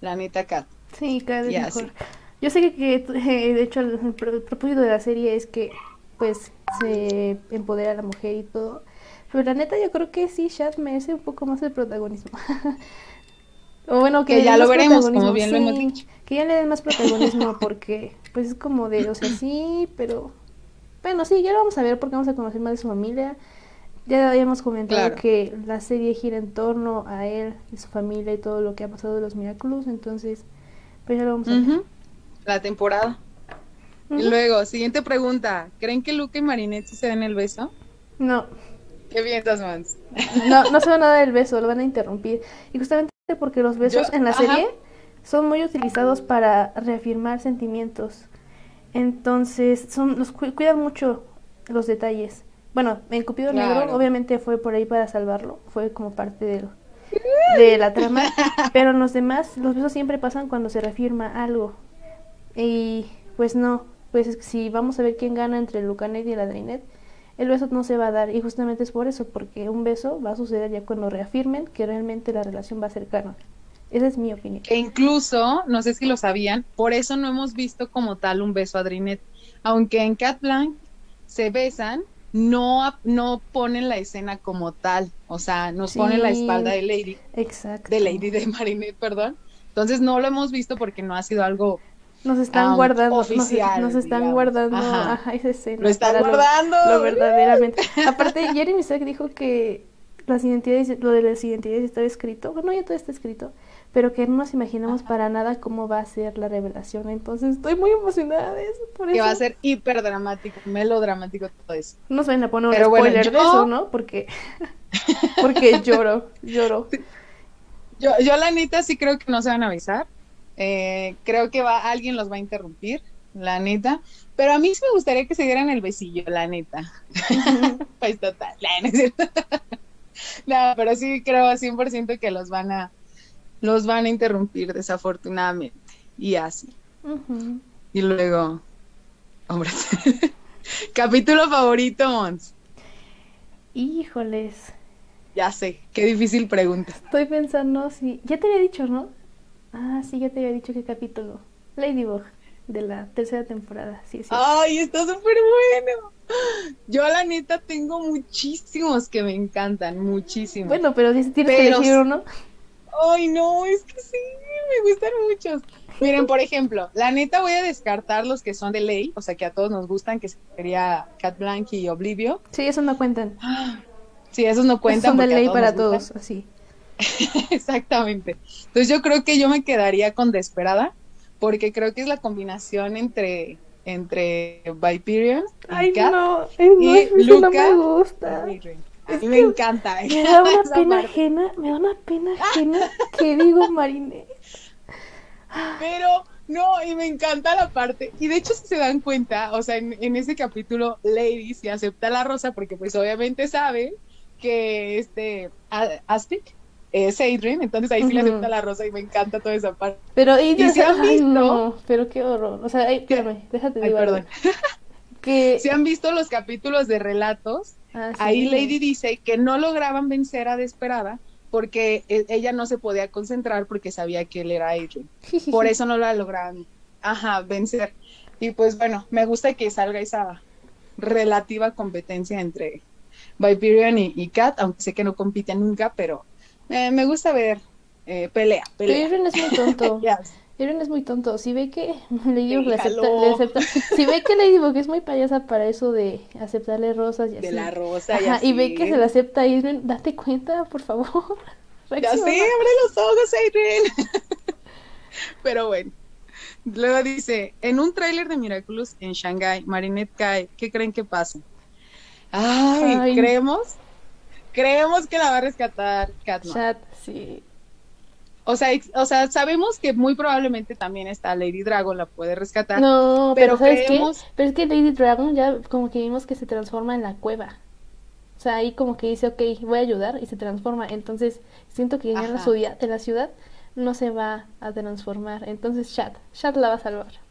la neta Kat. Sí, Kat es mejor. Yo sé que, eh, de hecho, el, propósito de la serie es que, pues, se empodera a la mujer y todo, pero la neta yo creo que sí, Shad merece un poco más el protagonismo. o bueno, que, ya lo veremos, como bien lo hemos dicho. Que ya le den más protagonismo porque, pues es como de, o sea, sí, pero bueno, sí, ya lo vamos a ver porque vamos a conocer más de su familia. Ya habíamos comentado que la serie gira en torno a él y su familia y todo lo que ha pasado de los Miraculous, entonces, pues ya lo vamos a ver. La temporada. Y luego, siguiente pregunta. ¿Creen que Luke y Marinette se den el beso? No. ¿Qué piensas, Mans? No, no se van a dar el beso, lo van a interrumpir. Y justamente porque los besos en la serie son muy utilizados para reafirmar sentimientos. Entonces, son, los cuidan mucho los detalles. Bueno, en Cupido Negro obviamente fue por ahí para salvarlo, fue como parte de, de la trama, pero en los demás, los besos siempre pasan cuando se reafirma algo. Y pues no, pues si vamos a ver quién gana entre Lucanet y la Adrinet, el beso no se va a dar y justamente es por eso, porque un beso va a suceder ya cuando reafirmen que realmente la relación va a ser canon. Esa es mi opinión. E incluso, no sé si lo sabían, por eso no hemos visto como tal un beso a Drinet. Aunque en Cat Blanc se besan, no, no ponen la escena como tal. O sea, nos ponen la espalda de Lady. Exacto. De Lady de Marinette, perdón. Entonces no lo hemos visto porque no ha sido algo nos están guardando oficial, nos, están guardando ajá. esa escena lo están guardando lo, verdaderamente aparte Jeremy Sack dijo que las identidades lo de las identidades estaba escrito bueno ya todo está escrito pero que no nos imaginamos para nada cómo va a ser la revelación. Entonces estoy muy emocionada de eso. que va a ser hiper dramático, melodramático todo eso. No se a poner un spoiler de eso, ¿no? Porque, porque lloro, lloro. Yo, yo la neta sí creo que no se van a avisar. Eh, creo que va, alguien los va a interrumpir, la neta. Pero a mí sí me gustaría que se dieran el besillo, la neta. pues total, no, pero sí creo 100% que los van a los van a interrumpir desafortunadamente. Y así. Y luego, hombre, capítulo favorito, Mons. Híjoles. Ya sé, qué difícil pregunta. Estoy pensando si... Ya te había dicho, ¿no? Ah, sí, ya te había dicho qué capítulo. Ladybug, de la tercera temporada. Sí, sí. Ay, está súper bueno. Yo la neta tengo muchísimos que me encantan, muchísimos. Bueno, pero si tienes que elegir uno. Ay, no, es que sí, me gustan muchos. Miren, por ejemplo, la neta voy a descartar los que son de ley, o sea, que a todos nos gustan, que sería Cat Blanc y Oblivio. Sí, esos no cuentan. Sí, esos no cuentan. son de ley para todos, así. Exactamente. Entonces yo creo que yo me quedaría con Desperada, porque creo que es la combinación entre entre Viperion y Ay, no, y Luca. No me gusta. Me encanta. Me da una pena ajena, me da una pena ajena que digo Marine. Pero no, y me encanta la parte. Y de hecho, si se dan cuenta, o sea, en, ese capítulo, Lady se acepta la rosa porque, pues, obviamente sabe que este Aspic es Adrian, entonces ahí sí le acepta la rosa y me encanta toda esa parte. Pero y, se han visto. no, pero qué horror. O sea, espérame, déjate de perdón. Que si han visto los capítulos de relatos, ah, ahí Lady dice que no lograban vencer a Desperada porque e, ella no se podía concentrar porque sabía que él era Adrian. Por eso no la lograban ajá, vencer. Y pues bueno, me gusta que salga esa relativa competencia entre Viperion y, Kat, aunque sé que no compiten nunca, pero eh, me gusta ver eh, pelea, pelea. Es muy tonto. Eren es muy tonto. Si ve que Ladybug le acepta, le acepta, si ve que Ladybug es muy payasa para eso de aceptarle rosas y así. De la rosa y así. Y ve que se le acepta Adrian, date cuenta, por favor. Ya sé, abre los ojos, Adrian. Pero bueno. Luego dice, en un tráiler de Miraculous en Shanghai, Marinette cae, ¿qué creen que pasa? Ay, creemos, creemos que la va a rescatar Katma. Chat, sí. O sea, o sea, sabemos que muy probablemente también está Lady Dragon, la puede rescatar. No, pero, ¿sabes creemos... Pero es que Lady Dragon ya como que vimos que se transforma en la cueva. O sea, ahí como que dice, ok, voy a ayudar y se transforma. Entonces, siento que en la, ciudad, en la ciudad no se va a transformar. Entonces, Chat, Chat la va a salvar.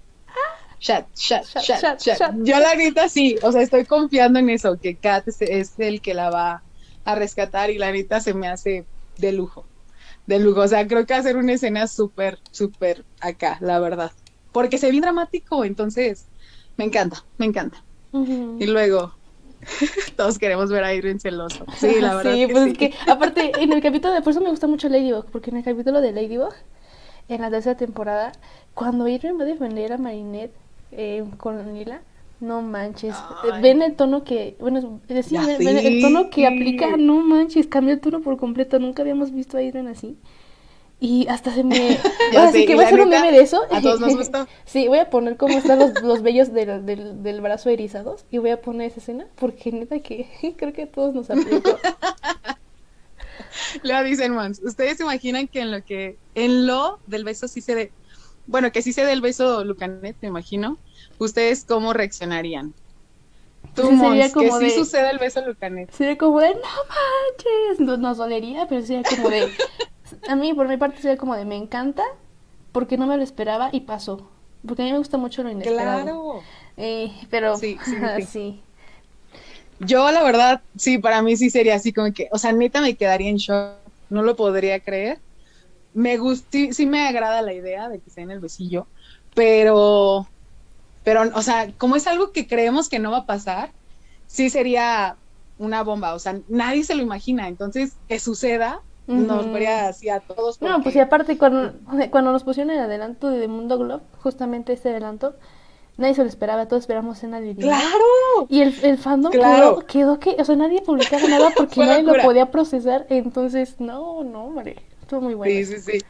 Chat, chat, chat, chat, Yo la neta sí, o sea, estoy confiando en eso, que Kat es, el que la va a rescatar y la neta se me hace de lujo, de lujo. O sea, creo que hacer una escena súper, súper acá, la verdad. Porque se ve dramático, entonces me encanta, me encanta. Y luego, todos queremos ver a Irene celoso. Sí, la verdad. Sí, pues es que, aparte, en el capítulo de, por eso me gusta mucho Ladybug, porque en el capítulo de Ladybug, en la tercera temporada, cuando Irene va a defender a Marinette, eh, con Lila. No manches. Ven el tono que, bueno, decía, ven, el tono que aplica, no manches, cambió el tono por completo. Nunca habíamos visto a Irene así. Y hasta se me. así que voy a hacer un meme de eso. A todos nos gusta. sí, voy a poner cómo están los, los vellos del, del, del, brazo erizados. Y voy a poner esa escena. Porque neta que creo que a todos nos aplicó. Lo dicen Mans. Ustedes se imaginan que en lo que. En lo del beso sí se ve bueno, que sí se dé el beso Lucanet, me imagino, ¿ustedes cómo reaccionarían? Tú, Mons, que sí sucede el beso Lucanet. Sería como de, no manches, no, nos dolería, pero sería como de, a mí por mi parte sería como de, me encanta, porque no me lo esperaba y pasó. Porque a mí me gusta mucho lo inesperado. Claro. Eh, pero, sí, sí, sí. Yo, la verdad, sí, para mí sí sería así como que, o sea, neta me quedaría en shock, no lo podría creer me gusta, sí, me agrada la idea de que sea en el besillo, pero, pero, o sea, como es algo que creemos que no va a pasar, sí sería una bomba, o sea, nadie se lo imagina, entonces que suceda nos vería así a todos. No, pues y aparte cuando, cuando nos pusieron el adelanto de Mundo Globe, justamente este adelanto, nadie se lo esperaba, todos esperamos en la ¡Claro! Y el, el fandom quedó, quedó, que, o sea, nadie publicaba nada porque nadie lo podía procesar, entonces, no, no, hombre muy bueno. Sí, sí, sí.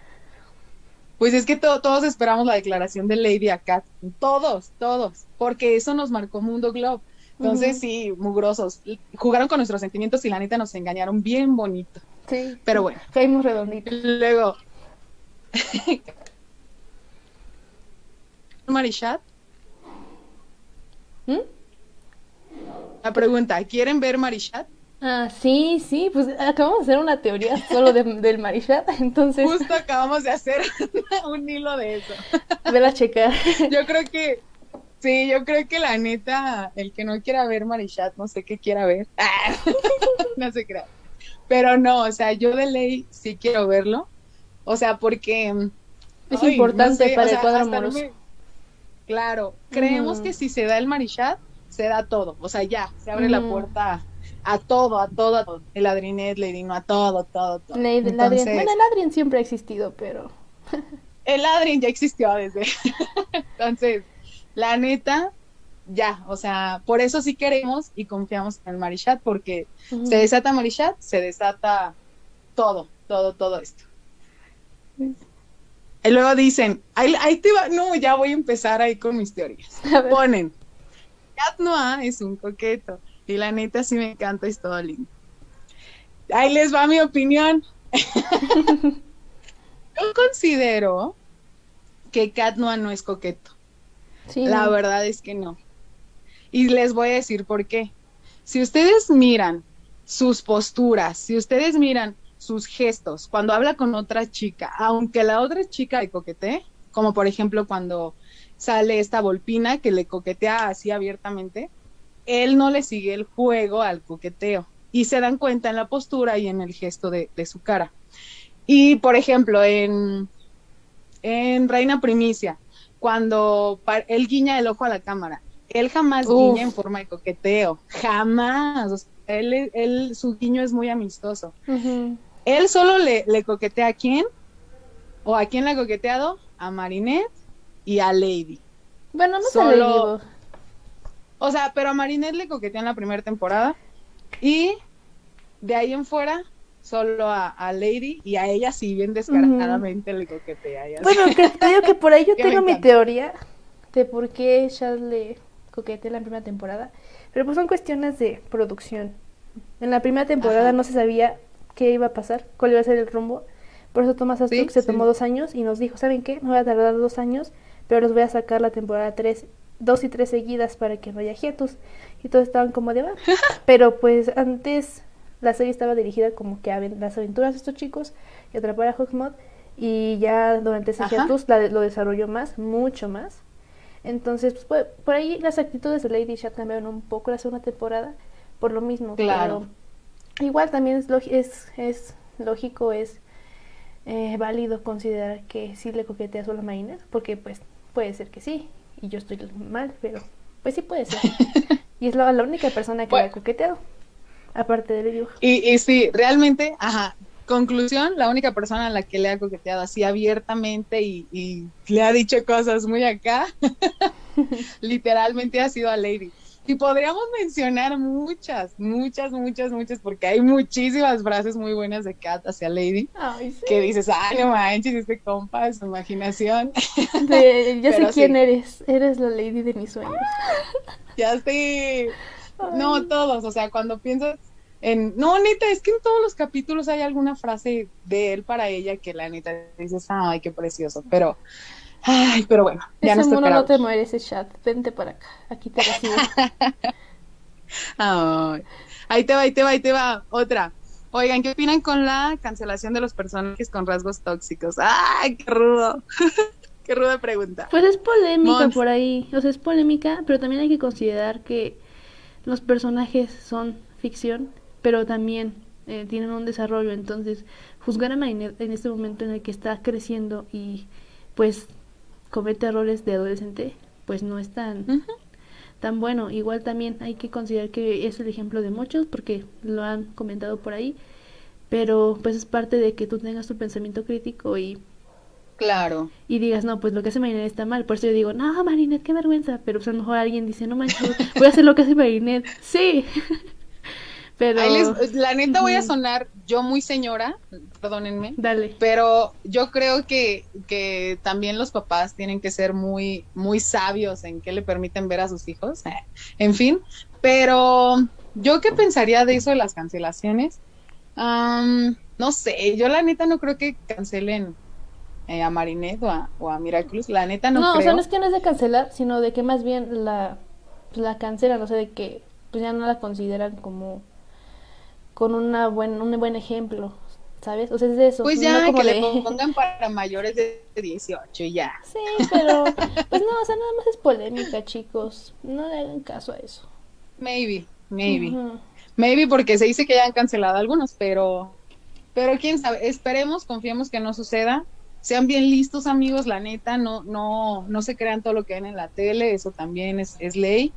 Pues es que todos esperamos la declaración de Lady Akat. Todos, todos. Porque eso nos marcó Mundo Globe. Entonces, sí, mugrosos. Jugaron con nuestros sentimientos y la neta nos engañaron bien bonito. Sí. Pero bueno. Caímos redonditos. Luego. Marichat. ¿Mm? La pregunta, ¿quieren ver Marichat? Ah, sí, sí, pues acabamos de hacer una teoría solo del Marichat, entonces... Justo acabamos de hacer un hilo de eso. Vela a checar. Yo creo que, sí, yo creo que la neta, el que no quiera ver Marichat, no sé qué quiera ver. no sé qué. Pero no, o sea, yo de ley sí quiero verlo. O sea, porque... Es importante para el cuadro amoroso. Claro, creemos que si se da el Marichat, se da todo. O sea, ya, se abre la puerta a todo, a todo, a todo. El Adrinet, Lady No, a todo, todo, todo. Entonces, Bueno, el Adrien siempre ha existido, pero... el Adrien ya existió desde... Entonces, la neta, ya, o sea, por eso sí queremos y confiamos en el Marichat, porque se desata Marichat, se desata todo, todo, todo esto. Y luego dicen, ahí, ahí te va, no, ya voy a empezar ahí con mis teorías. Ponen, Cat Noah es un coqueto. Y la neta sí me encanta, es todo lindo. Ahí les va mi opinión. Yo considero que Cat Noah no es coqueto. La verdad es que no. Y les voy a decir por qué. Si ustedes miran sus posturas, si ustedes miran sus gestos cuando habla con otra chica, aunque la otra chica le coquetee, como por ejemplo cuando sale esta Volpina que le coquetea así abiertamente, él no le sigue el juego al coqueteo y se dan cuenta en la postura y en el gesto de, su cara. Y por ejemplo, en, en Reina Primicia, cuando él guiña el ojo a la cámara, él jamás guiña en forma de coqueteo, jamás. él, él, su guiño es muy amistoso. Él solo le, le, coquetea a quién, o a quién le ha coqueteado, a Marinette y a Lady. Bueno, no solo, o sea, pero a Marinette le coqueteó en la primera temporada y de ahí en fuera solo a, Lady y a ella sí bien descaradamente le coquetea. Bueno, que, te digo que por ahí yo tengo mi teoría de por qué Charles le coquetea en la primera temporada, pero pues son cuestiones de producción. En la primera temporada no se sabía qué iba a pasar, cuál iba a ser el rumbo, por eso Thomas Astruc se tomó dos años y nos dijo, ¿saben qué? Me voy a tardar dos años, pero los voy a sacar la temporada tres, dos y tres seguidas para que no haya hiatus. Y todos estaban como de, va. pero pues antes la serie estaba dirigida como que a las aventuras de estos chicos y atrapar a Hawkmoth y ya durante ese hiatus lo desarrolló más, mucho más. Entonces, pues, por, ahí las actitudes de Lady Shad cambiaron un poco la segunda temporada por lo mismo. Claro. igual también es, es, es lógico, es eh, válido considerar que sí le coquetea solo a Marina, porque pues puede ser que sí, y yo estoy mal, pero pues sí puede ser. y es la, la única persona que le ha coqueteado aparte del dibujo. Y, y sí, realmente, ajá, conclusión, la única persona a la que le ha coqueteado así abiertamente y, le ha dicho cosas muy acá, literalmente ha sido a Lady. Y podríamos mencionar muchas, muchas, muchas, muchas, porque hay muchísimas frases muy buenas de Kat hacia Lady. Que dices, ay, no manches, este compa es su imaginación. ya sé quién eres. Eres la Lady de mis sueños. ya sé. No, todos, o sea, cuando piensas en... No, neta, es que en todos los capítulos hay alguna frase de él para ella que la neta dices, ay, qué precioso, pero... Ay, pero bueno, ya ese mono no te muere ese chat, vente para acá, aquí te recibo. ay, ahí te va, ahí te va, ahí te va, otra. Oigan, ¿qué opinan con la cancelación de los personajes con rasgos tóxicos? ¡Ay, qué rudo! qué ruda pregunta. Pues es polémica por ahí, o sea, es polémica, pero también hay que considerar que los personajes son ficción, pero también eh, tienen un desarrollo. Entonces, juzgar a Marinette en este momento en el que está creciendo y pues comete errores de adolescente, pues no es tan, tan bueno. Igual también hay que considerar que es el ejemplo de muchos porque lo han comentado por ahí, pero pues es parte de que tú tengas tu pensamiento crítico y Claro. Y digas, no, pues lo que hace Marinette está mal. Por eso yo digo, no, Marinette, qué vergüenza. Pero pues a lo mejor alguien dice, no manches, voy a hacer lo que hace Marinette. Sí. pero. la neta voy a sonar yo muy señora, perdónenme. Dale. Pero yo creo que, que también los papás tienen que ser muy, muy sabios en qué le permiten ver a sus hijos. En fin. Pero yo qué pensaría de eso de las cancelaciones. no sé, yo la neta no creo que cancelen eh, a Marinette o a, o a, Miraculous. La neta no, no creo. o sea, no es que no es de cancelar, sino de que más bien la, pues, la cancelan, o sea, de que pues ya no la consideran como con una buen, un buen ejemplo, ¿sabes? O sea, es de eso. Pues ya, que le pongan para mayores de 18 y ya. Sí, pero pues no, o sea, nada más es polémica, chicos. No le hagan caso a eso. Maybe, maybe. Maybe porque se dice que ya han cancelado algunos, pero pero quién sabe, esperemos, confiemos que no suceda sean bien listos amigos, la neta, no, no, no se crean todo lo que ven en la tele, eso también es, es ley.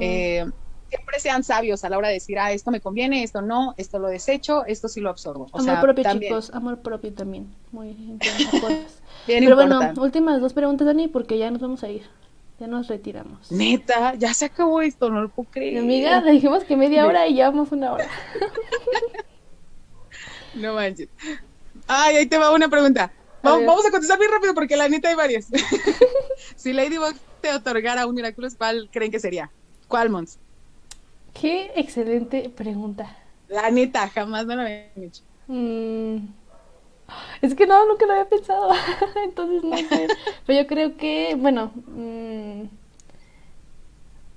Eh, siempre sean sabios a la hora de decir, ah, esto me conviene, esto no, esto lo desecho, esto sí lo absorbo. amor propio, chicos, amor propio también. Muy importante. Pero bueno, últimas dos preguntas, Dani, porque ya nos vamos a ir. Ya nos retiramos. Neta, ya se acabó esto, no lo puedo creer. amiga, dijimos que media hora y ya vamos una hora. no manches. Ay, ahí te va una pregunta. Vamos, a contestar bien rápido porque la neta hay varias. si Ladybug te otorgara un Miraculous, ¿cuál creen que sería? ¿Cuál, Mons? Qué excelente pregunta. La neta, jamás me lo había hecho. Mm. Es que no, nunca lo había pensado. Entonces no sé. Pero yo creo que, bueno, mm,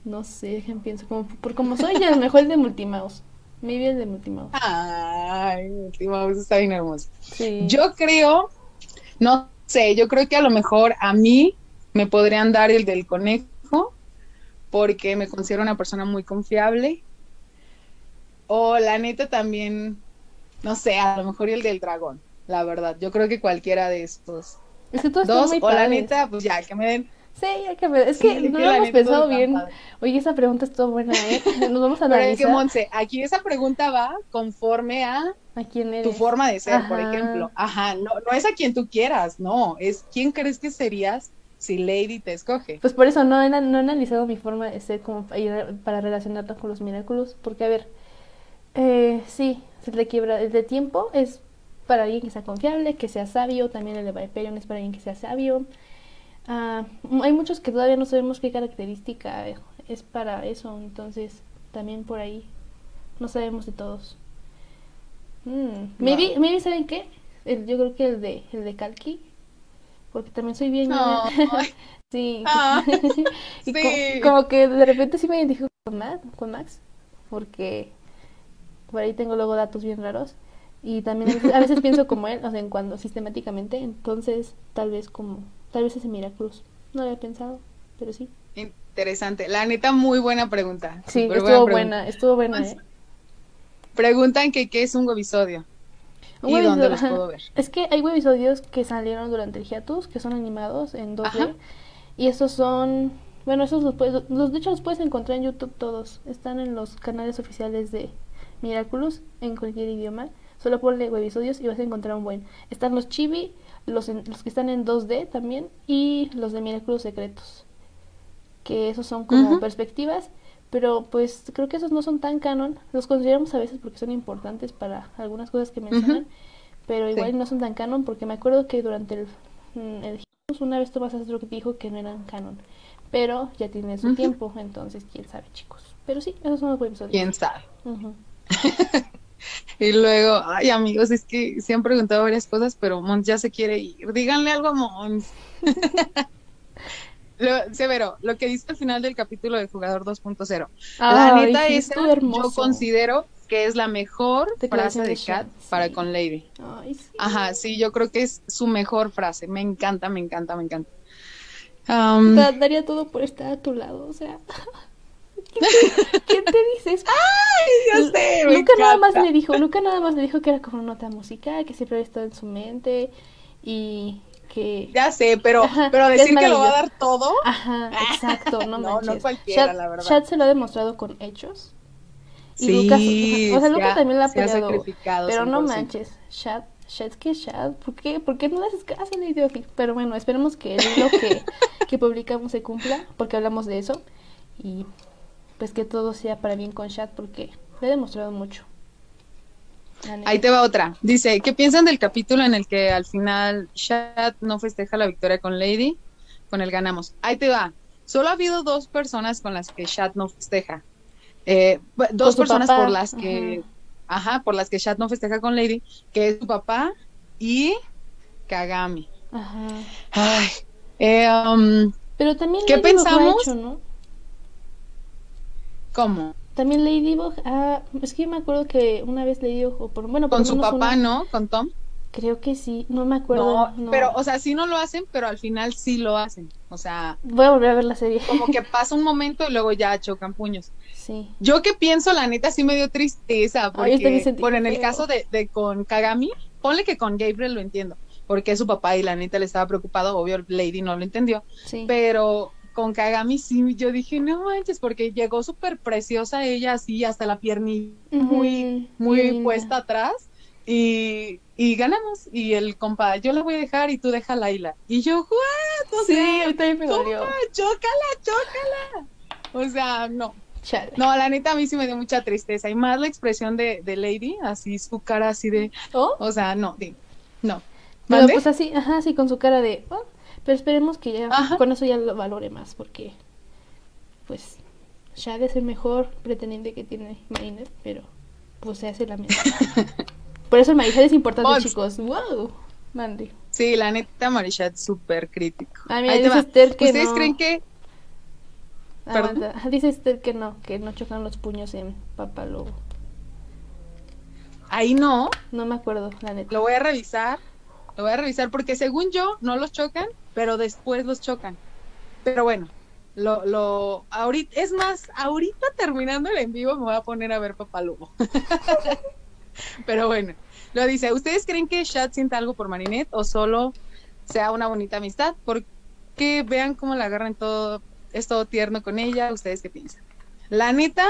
no sé, dejen pienso. Como, por como soy, ya mejor el de Multimouse. Maybe el de Multimouse. Ay, Multimouse está bien hermoso. Sí. Yo creo no sé, yo creo que a lo mejor a mí me podrían dar el del conejo, porque me considero una persona muy confiable. O la neta también, no sé, a lo mejor el del dragón, la verdad. Yo creo que cualquiera de estos. Es que dos, o la neta, pues ya, que me den Sí, hay que ver. Es que no lo hemos pensado bien. Oye, esa pregunta estuvo buena, ¿eh? Nos vamos a analizar. Pero es que, Monse, aquí esa pregunta va conforme a, ¿A quién eres? tu forma de ser, por ejemplo. Ajá, no, no es a quien tú quieras, no. Es quién crees que serías si Lady te escoge. Pues por eso no he, no he analizado mi forma de ser como para relacionarla con los Miraculous. Porque, a ver, Eh, sí, el de quiebra, el de tiempo es para alguien que sea confiable, que sea sabio, también el de Viperion es para alguien que sea sabio. Ah, hay muchos que todavía no sabemos qué característica es para eso, entonces también por ahí no sabemos de todos. Mm, maybe, maybe, ¿saben qué? yo creo que el de, el de Kalki, porque también soy bien... sí, ah, sí. Como, que de repente sí me identifico con Max, con Max, porque por ahí tengo luego datos bien raros. Y también a veces, pienso como él, o sea, en cuando sistemáticamente, entonces tal vez como, tal vez ese Miracruz. No lo había pensado, pero sí. Interesante. La neta, muy buena pregunta. Sí, estuvo buena, estuvo buena. ¿eh? Preguntan que qué es un webisodio. ¿Y dónde los puedo ver? Es que hay webisodios que salieron durante el hiatus, que son animados en 2D. Y estos son, bueno, esos los puedes, los, de hecho los puedes encontrar en YouTube todos. Están en los canales oficiales de Miraculous en cualquier idioma. Solo ponle webisodios y vas a encontrar un buen. Están los chibi, los, los que están en 2D también y los de Miraculous secretos. Que esos son como perspectivas pero pues creo que esos no son tan canon. Los consideramos a veces porque son importantes para algunas cosas que mencionan, pero igual no son tan canon porque me acuerdo que durante el, mm, el una vez Tomás Astro dijo que no eran canon, pero ya tiene su tiempo, entonces quién sabe, chicos. Pero sí, esos son los episodios. Quién sabe. y luego, ay amigos, es que se han preguntado varias cosas, pero Mons ya se quiere ir. Díganle algo a Mons. Lo, Severo, lo que dice al final del capítulo de Jugador 2.0. La neta, es yo considero que es la mejor frase de Kat para con Lady. Ajá, sí, yo creo que es su mejor frase. Me encanta, me encanta, me encanta. Um, daría todo por estar a tu lado, o sea. ¿Quién te, dices? ¡Ay, ya sé! Luca nada más le dijo, Luca nada más le dijo que era como una nota musical, que siempre había estado en su mente y ya sé, pero, pero decir que lo va a dar todo. Ajá, exacto, no, no, no cualquiera, la verdad. Chad se lo ha demostrado con hechos. Y Lucas, o sea, Lucas también la ha apoyado. Pero no manches, Chad, Chad, que Chad, ¿por qué? ¿Por qué no le haces caso a Lady Pero bueno, esperemos que el libro que, que publicamos se cumpla, porque hablamos de eso. Y pues que todo sea para bien con Chad, porque le ha demostrado mucho. Ahí te va otra. Dice, ¿qué piensan del capítulo en el que al final Shad no festeja la victoria con Lady? Con el ganamos. Ahí te va. Solo ha habido dos personas con las que Shad no festeja. Eh, dos personas por las que, ajá. por las que Shad no festeja con Lady, que es su papá y Kagami. Ajá. Ay, eh, um, Pero también ¿qué pensamos? ¿no? ¿Cómo? También Ladybug, ah, es que yo me acuerdo que una vez Ladybug, por, bueno, con su papá, ¿no? Con Tom. Creo que sí, no me acuerdo. No, pero, o sea, sí no lo hacen, pero al final sí lo hacen. O sea. Voy a volver a ver la serie. Como que pasa un momento y luego ya chocan puños. Sí. Yo que pienso, la neta, sí me dio tristeza. Porque, por en el caso de, de con Kagami, ponle que con Gabriel lo entiendo. Porque es su papá y la neta le estaba preocupado. Obvio, Lady no lo entendió. Sí. Pero con Kagami sí, yo dije, no manches, porque llegó súper preciosa ella, así, hasta la piernita muy, muy puesta atrás. Y, y, ganamos. Y el compa, yo la voy a dejar y tú deja la isla. Y yo, ¿what? sí, ahorita me dolió. Chócala, chócala. O sea, no. No, la neta a mí sí me dio mucha tristeza. Y más la expresión de, de Lady, así su cara así de. ¿Oh? O sea, no, no. Pero pues así, ajá, así con su cara de. Oh, pero esperemos que ya con eso ya lo valore más, porque pues ya de ser mejor pretendiente que tiene Mariner, pero pues se hace la misma. Por eso el Marichat es importante, chicos. ¡Wow! Mandy. Sí, la neta Marichat es súper crítico. Ah, dice Esther que ¿Ustedes creen que...? Dice Esther que no, que no chocan los puños en Papalobo. Ahí no. No me acuerdo, la neta. Lo voy a revisar. Lo voy a revisar porque según yo no los chocan, pero después los chocan. Pero bueno, lo, lo, ahorita, es más, ahorita terminando el en vivo me voy a poner a ver Papalugo. pero bueno, lo dice, ¿ustedes creen que Shad sienta algo por Marinette o solo sea una bonita amistad? Porque vean cómo la agarran todo, es todo tierno con ella, ¿ustedes qué piensan? La neta,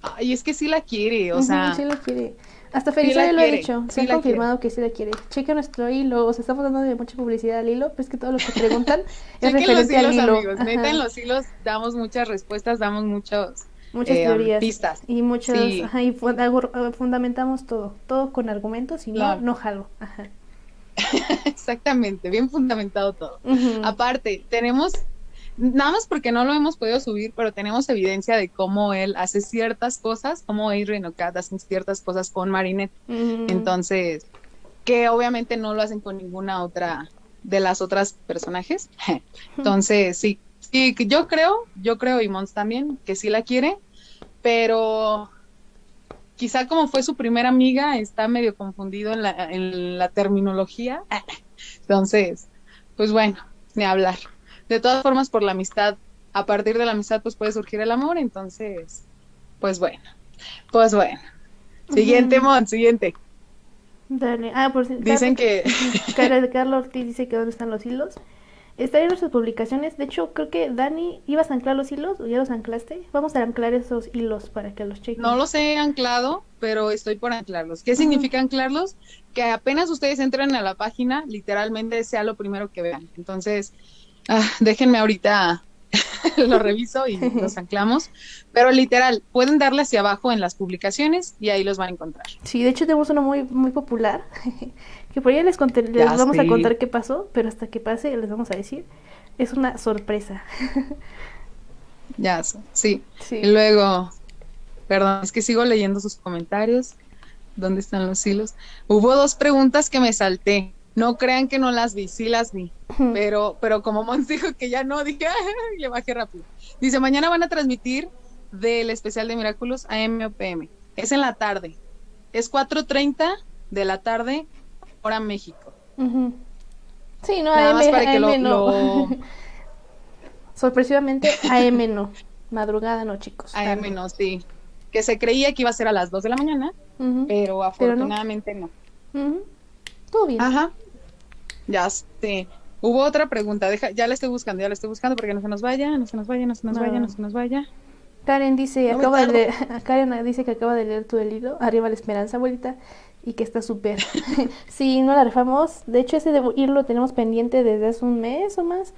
ay, es que sí la quiere, o sea. Sí la quiere. Hasta Felicidad lo ha dicho, se ha confirmado que sí la quiere. Checa nuestro hilo, o sea, estamos dando de mucha publicidad al hilo, pues que todo lo que preguntan es referente los hilos, al hilo. Amigos, neta, en los hilos damos muchas respuestas, damos muchos muchas eh, teorías pistas. Y muchas, y fundamentamos todo, todo con argumentos y no, no jalo. Ajá. Exactamente, bien fundamentado todo. Aparte, tenemos, nada más porque no lo hemos podido subir, pero tenemos evidencia de cómo él hace ciertas cosas, cómo Adrian Ocat hace ciertas cosas con Marinette. Entonces, que obviamente no lo hacen con ninguna otra de las otras personajes. Entonces, sí, sí, yo creo, yo creo, y Mons también, que sí la quiere, pero quizá como fue su primera amiga, está medio confundido en la, en la terminología. Entonces, pues bueno, ni hablar. De todas formas, por la amistad, a partir de la amistad, pues puede surgir el amor. Entonces, pues bueno, pues bueno. Siguiente, Mon, siguiente. Dale. Ah, por Dicen que. Carlos Ortiz dice que dónde están los hilos. Está en nuestras publicaciones. De hecho, creo que Dani, ¿ibas a anclar los hilos o ya los anclaste? Vamos a anclar esos hilos para que los chequen. No los he anclado, pero estoy por anclarlos. ¿Qué significa anclarlos? Que apenas ustedes entren a la página, literalmente sea lo primero que vean. Entonces, ah, déjenme ahorita lo reviso y los anclamos. Pero literal, pueden darle hacia abajo en las publicaciones y ahí los van a encontrar. Sí, de hecho tenemos uno muy, muy popular que por ahí les, les vamos a contar qué pasó, pero hasta que pase les vamos a decir. Es una sorpresa. ya, sí. sí. Y luego, perdón, es que sigo leyendo sus comentarios. ¿Dónde están los hilos? Hubo dos preguntas que me salté. No crean que no las vi, sí las vi. Pero, pero como Mons dijo que ya no, dije, le bajé rápido. Dice, mañana van a transmitir del especial de Miraculous a M.O.P.M. Es en la tarde. Es 4.30 de la tarde hora México. Sí, no, Nada AM, para que lo, no. Sorpresivamente, AM no. Madrugada no, chicos. AM no, sí. Que se creía que iba a ser a las 2 de la mañana, pero afortunadamente no. Todo bien. Ajá. Ya, sí. Hubo otra pregunta, deja, ya la estoy buscando, ya la estoy buscando porque no se nos vaya, no se nos vaya, no se nos vaya, no se nos vaya. Leer, Karen dice que acaba de leer tu hilo, Arriba la esperanza, abuelita y que está súper. sí, no la refamos. De hecho, ese de ir lo tenemos pendiente desde hace un mes o más.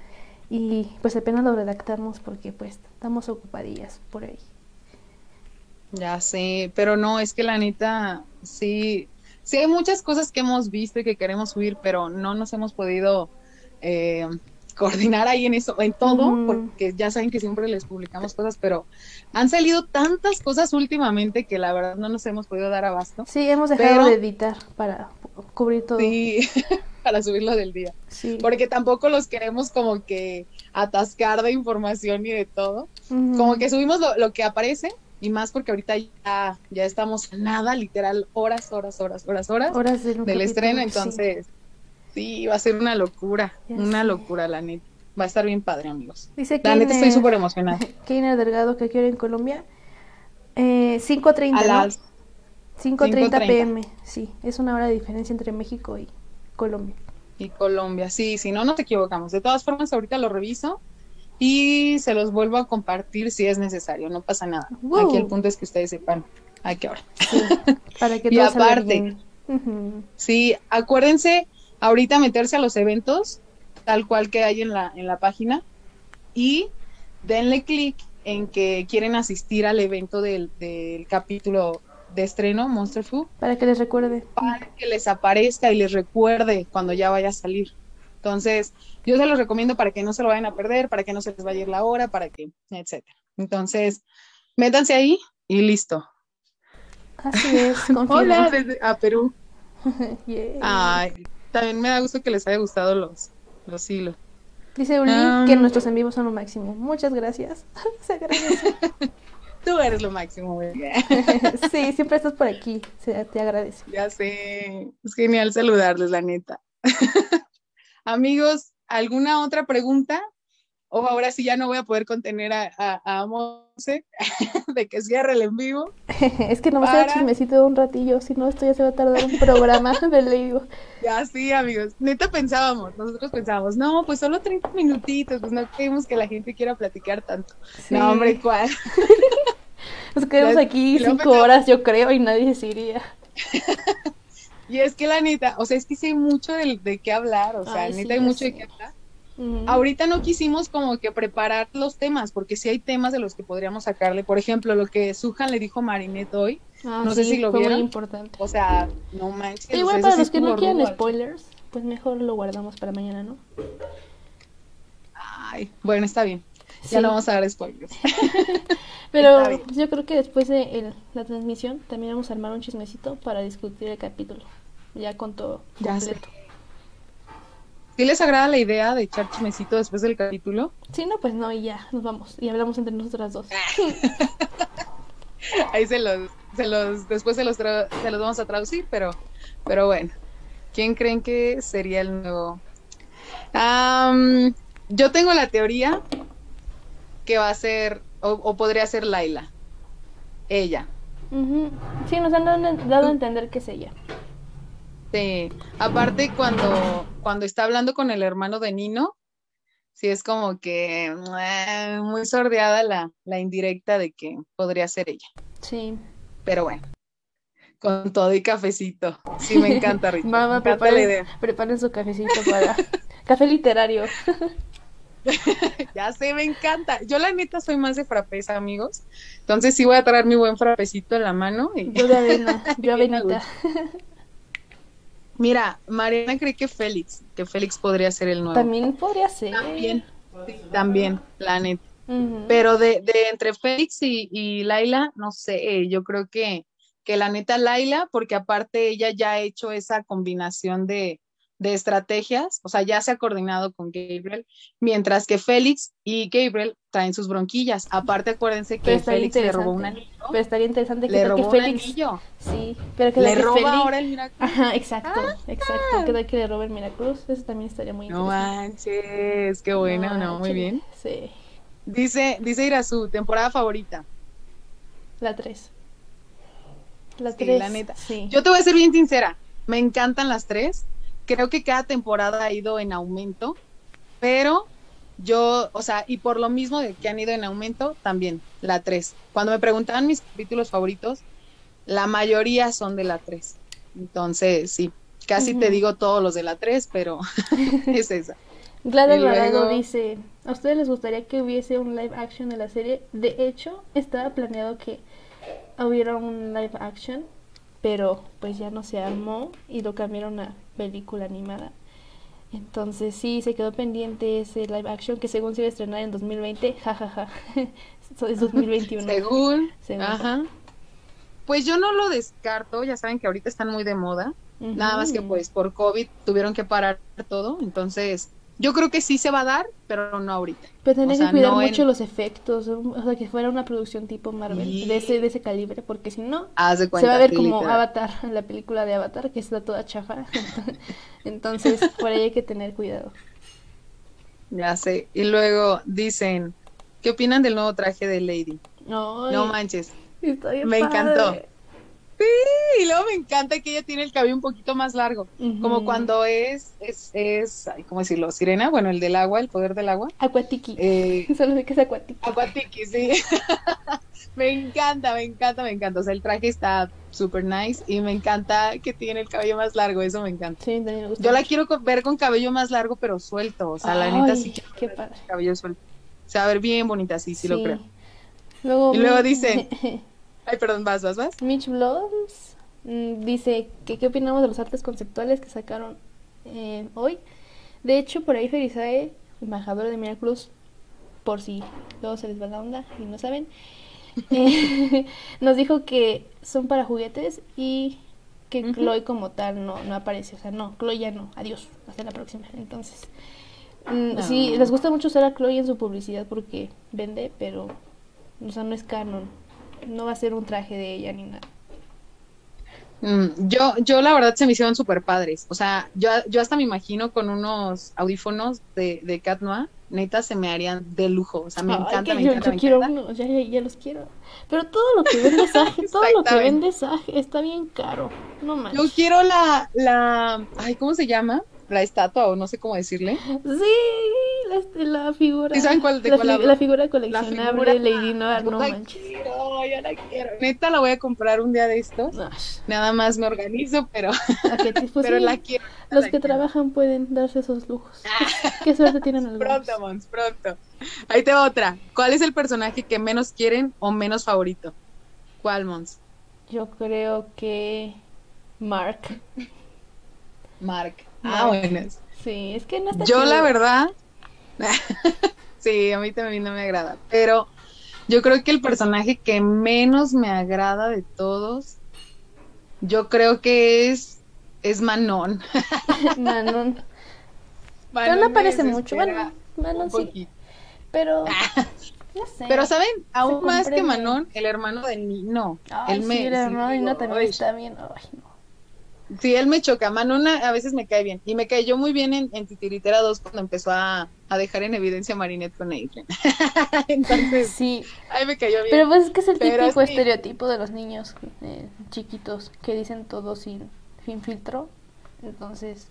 Y pues apenas lo redactamos porque pues estamos ocupadillas por ahí. Ya sé, pero no, es que la neta, sí, sí hay muchas cosas que hemos visto y que queremos subir, pero no nos hemos podido eh, coordinar ahí en eso, en todo, porque ya saben que siempre les publicamos cosas, pero han salido tantas cosas últimamente que la verdad no nos hemos podido dar abasto. Sí, hemos dejado de editar para cubrir todo. Sí, para subirlo del día. Sí. Porque tampoco los queremos como que atascar de información y de todo. Como que subimos lo, que aparece y más porque ahorita ya, ya estamos nada, literal, horas, horas, horas, horas, horas, horas del estreno, entonces... Sí, va a ser una locura, una locura, la neta. Va a estar bien padre, amigos. Dice la neta estoy súper emocionada. Keiner Delgado, que quiere en Colombia. Eh, 5.30, ¿no? 5.30 pm, sí. Es una hora de diferencia entre México y Colombia. Y Colombia, sí, si no, nos equivocamos. De todas formas, ahorita lo reviso y se los vuelvo a compartir si es necesario, no pasa nada. Aquí el punto es que ustedes sepan a qué hora. para que y aparte, sí, acuérdense ahorita meterse a los eventos, tal cual que hay en la, en la página, y denle clic en que quieren asistir al evento del, capítulo de estreno, Monster Food. Para que les recuerde. Para que les aparezca y les recuerde cuando ya vaya a salir. Entonces, yo se los recomiendo para que no se lo vayan a perder, para que no se les vaya a ir la hora, para que, etcétera. Entonces, métanse ahí y listo. Así es. Hola desde a Perú. Ay, también me da gusto que les haya gustado los, los hilos. Dice Uli que nuestros en vivo son lo máximo. Muchas gracias. Se agradece. Tú eres lo máximo, sí, siempre estás por aquí. Se, te agradece. Ya sé. Es genial saludarles, la neta. Amigos, ¿alguna otra pregunta? o ahora sí ya no voy a poder contener a, a, Monse de que cierre el en vivo. es que no me para... el chismecito de un ratillo, si no esto ya se va a tardar un programa de digo. Ya sí, amigos, neta pensábamos, nosotros pensábamos, no, pues solo 30 minutitos, pues no queremos que la gente quiera platicar tanto. No, hombre, ¿cuál? Nos quedamos aquí cinco horas, yo creo, y nadie se iría. Y es que la neta, o sea, es que sí hay mucho de, de qué hablar, o sea, neta hay mucho de qué hablar ahorita no quisimos como que preparar los temas, porque sí hay temas de los que podríamos sacarle. Por ejemplo, lo que Suhan le dijo a Marinette hoy, ah, no sé si lo fue vieron. Muy importante. O sea, no manches. Igual para los que no quieran spoilers, pues mejor lo guardamos para mañana, ¿no? Ay, bueno, está bien. Ya no vamos a dar spoilers. Pero yo creo que después de la transmisión también vamos a armar un chismecito para discutir el capítulo. Ya con todo ya completo. ¿Sí les agrada la idea de echar chismecito después del capítulo? Sí, no, pues no, y ya, nos vamos. Y hablamos entre nosotras dos. Ahí se los, se los, después se los, se los vamos a traducir, pero, pero bueno. ¿Quién creen que sería el nuevo? yo tengo la teoría que va a ser, o, podría ser Laila. Ella. Sí, nos han dado, a entender que es ella. Sí, aparte cuando, cuando está hablando con el hermano de Nino, sí es como que eh, muy sordeada la, la indirecta de que podría ser ella. Sí. Pero bueno, con todo y cafecito. Sí, me encanta, Rita. Mamá, preparen, preparen su cafecito para café literario. ya sé, me encanta. Yo la neta soy más de frapesa, amigos. Entonces sí voy a traer mi buen frapecito en la mano. Y... Yo de avena, yo avenita. Mira, Mariana cree que Félix, que Félix podría ser el nuevo. También podría ser. También, también, la neta. Pero de, de, entre Félix y, y Laila, no sé, yo creo que, que la neta Laila, porque aparte ella ya ha hecho esa combinación de, de estrategias, o sea, ya se ha coordinado con Gabriel, mientras que Félix y Gabriel traen sus bronquillas. Aparte, acuérdense que Félix le robó un anillo. Pero estaría interesante que, le robó Félix. Un anillo. Sí, pero que le roba ahora el Miraculous. Ajá, exacto, ah. exacto. Que, que le robe el Miraculous. Eso también estaría muy interesante. No manches, qué bueno, ¿no? Muy bien. Sí. Dice, dice Irasu, temporada favorita. La 3. La 3. la neta. Sí. Yo te voy a ser bien sincera. Me encantan las tres creo que cada temporada ha ido en aumento, pero yo, o sea, y por lo mismo de que han ido en aumento, también la 3. Cuando me preguntaban mis capítulos favoritos, la mayoría son de la 3. Entonces, sí, casi te digo todos los de la 3, pero es esa. Gladys luego... dice, ¿a ustedes les gustaría que hubiese un live action de la serie? De hecho, estaba planeado que hubiera un live action, pero pues ya no se armó y lo cambiaron a película animada. Entonces sí, se quedó pendiente ese live action que según se iba a estrenar en 2020, jajaja, eso es 2021. según, ajá. Pues yo no lo descarto, ya saben que ahorita están muy de moda, nada más que pues por COVID tuvieron que parar todo, entonces yo creo que sí se va a dar, pero no ahorita. Pero tenés que cuidar mucho los efectos, o sea, que fuera una producción tipo Marvel, de, ese, de ese calibre, porque si no, se va a ver como Avatar, la película de Avatar, que está toda chafa. Entonces, por ahí hay que tener cuidado. Ya sé. Y luego dicen, ¿qué opinan del nuevo traje de Lady? no manches. Me encantó. Sí, y luego me encanta que ella tiene el cabello un poquito más largo, como cuando es, es, es, ¿cómo decirlo? Sirena, bueno, el del agua, el poder del agua. Acuatiki. Eh, Solo sé que es acuatiki. Acuatiki, sí. me encanta, me encanta, me encanta. O sea, el traje está súper nice y me encanta que tiene el cabello más largo, eso me encanta. Sí, me gusta Yo la quiero ver con cabello más largo, pero suelto. O sea, la neta sí quiero qué padre. cabello suelto. Se va a ver bien bonita, sí, sí, lo creo. y luego dice... Ay, perdón, vas, vas, vas. Mitch Bloms mm, dice que qué opinamos de los artes conceptuales que sacaron eh, hoy. De hecho, por ahí Felizae, embajadora de Miracruz, por si luego se les va la onda y no saben, eh, nos dijo que son para juguetes y que Chloe como tal no, no aparece. O sea, no, Chloe ya no. Adiós, hasta la próxima. Entonces, mm, sí, les gusta mucho usar a Chloe en su publicidad porque vende, pero, o sea, no es canon no va a ser un traje de ella ni nada. Mm, yo, yo la verdad se me hicieron súper padres. O sea, yo, yo hasta me imagino con unos audífonos de, de Cat Noir, neta se me harían de lujo. O sea, me encanta, me encanta. Yo quiero uno, ya, ya, los quiero. Pero todo lo que vende Sage, todo lo que vende Sage está bien caro. No manches. Yo quiero la, la, ay, ¿cómo se llama? La estatua o no sé cómo decirle. Sí, la, figura. ¿Y saben cuál, de la, cuál la figura coleccionable Lady Noir, no manches. Quiero, yo la quiero. Neta la voy a comprar un día de estos. Nada más me organizo, pero, pero la quiero. Los que trabajan pueden darse esos lujos. Qué suerte tienen algunos. Pronto, Mons, pronto. Ahí te va otra. ¿Cuál es el personaje que menos quieren o menos favorito? ¿Cuál, Mons? Yo creo que Mark. Mark. Ah, bueno. Sí, es que no está Yo la verdad, sí, a mí también no me agrada, pero yo creo que el personaje que menos me agrada de todos, yo creo que es, es Manon. Manon. Pero no aparece mucho, bueno, Manon sí. Pero, no sé. Pero, ¿saben? Aún más que Manon, el hermano de Nino. el, sí, el hermano de Nino también está bien. Ay, no. Sí, él me choca. Manona a veces me cae bien. Y me cayó muy bien en, en Titiritera 2 cuando empezó a, dejar en evidencia a Marinette con Adrian. Entonces, sí. Ahí me cayó bien. Pero pues es que es el típico estereotipo de los niños eh, chiquitos que dicen todo sin, sin filtro. Entonces,